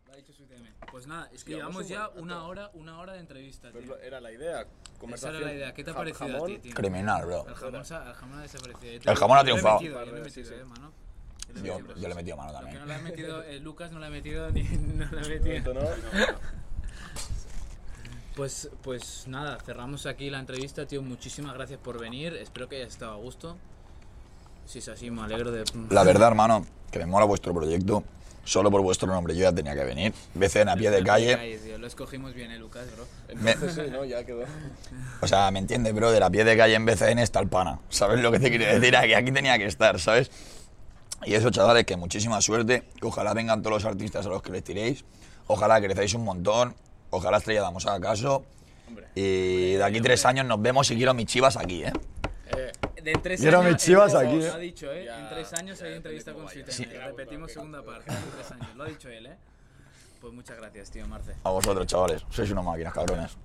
Lo ha dicho soy teme. Pues nada, es que Llevamos un ya buen una hora, una hora de entrevista, pero tío. era la idea. Esa era la idea. ¿Qué te ha ja- parecido a ti, tío? Criminal, bro. El jamón, el jamón ha desaparecido. El jamón ha yo le he triunfado. yo le he metido, mano. Yo, yo le he metido mano Lo que no también. le ha metido, eh, Lucas no le ha metido ni no le ha metido. No. Pues, pues nada, cerramos aquí la entrevista, tío. Muchísimas gracias por venir. Espero que hayas estado a gusto. Si es así, me alegro de. La verdad, hermano, que me mola vuestro proyecto. Solo por vuestro nombre yo ya tenía que venir. BCN a pie de calle. Lo escogimos bien, eh, Lucas, bro. Entonces sí, ¿no? Ya quedó. O sea, ¿me entiendes, brother? A pie de calle en BCN está el pana. ¿Sabes lo que te quiero decir? Aquí, aquí tenía que estar, ¿sabes? Y eso, chavales, que muchísima suerte. Ojalá vengan todos los artistas a los que les tiréis. Ojalá crezcáis un montón. Ojalá Estrella damos haga caso. Hombre. Y de aquí tres años nos vemos y quiero mis chivas aquí, ¿eh? Eh, De tres Quiero años. mis chivas en- aquí, Lo eh. ha dicho, ¿eh? Ya, en tres años ya hay entrevista con. Suitene. Sí. Repetimos segunda parte. En tres años. Lo ha dicho él, ¿eh? Pues muchas gracias, tío, Marce. A vosotros, chavales. Sois unas máquinas, cabrones.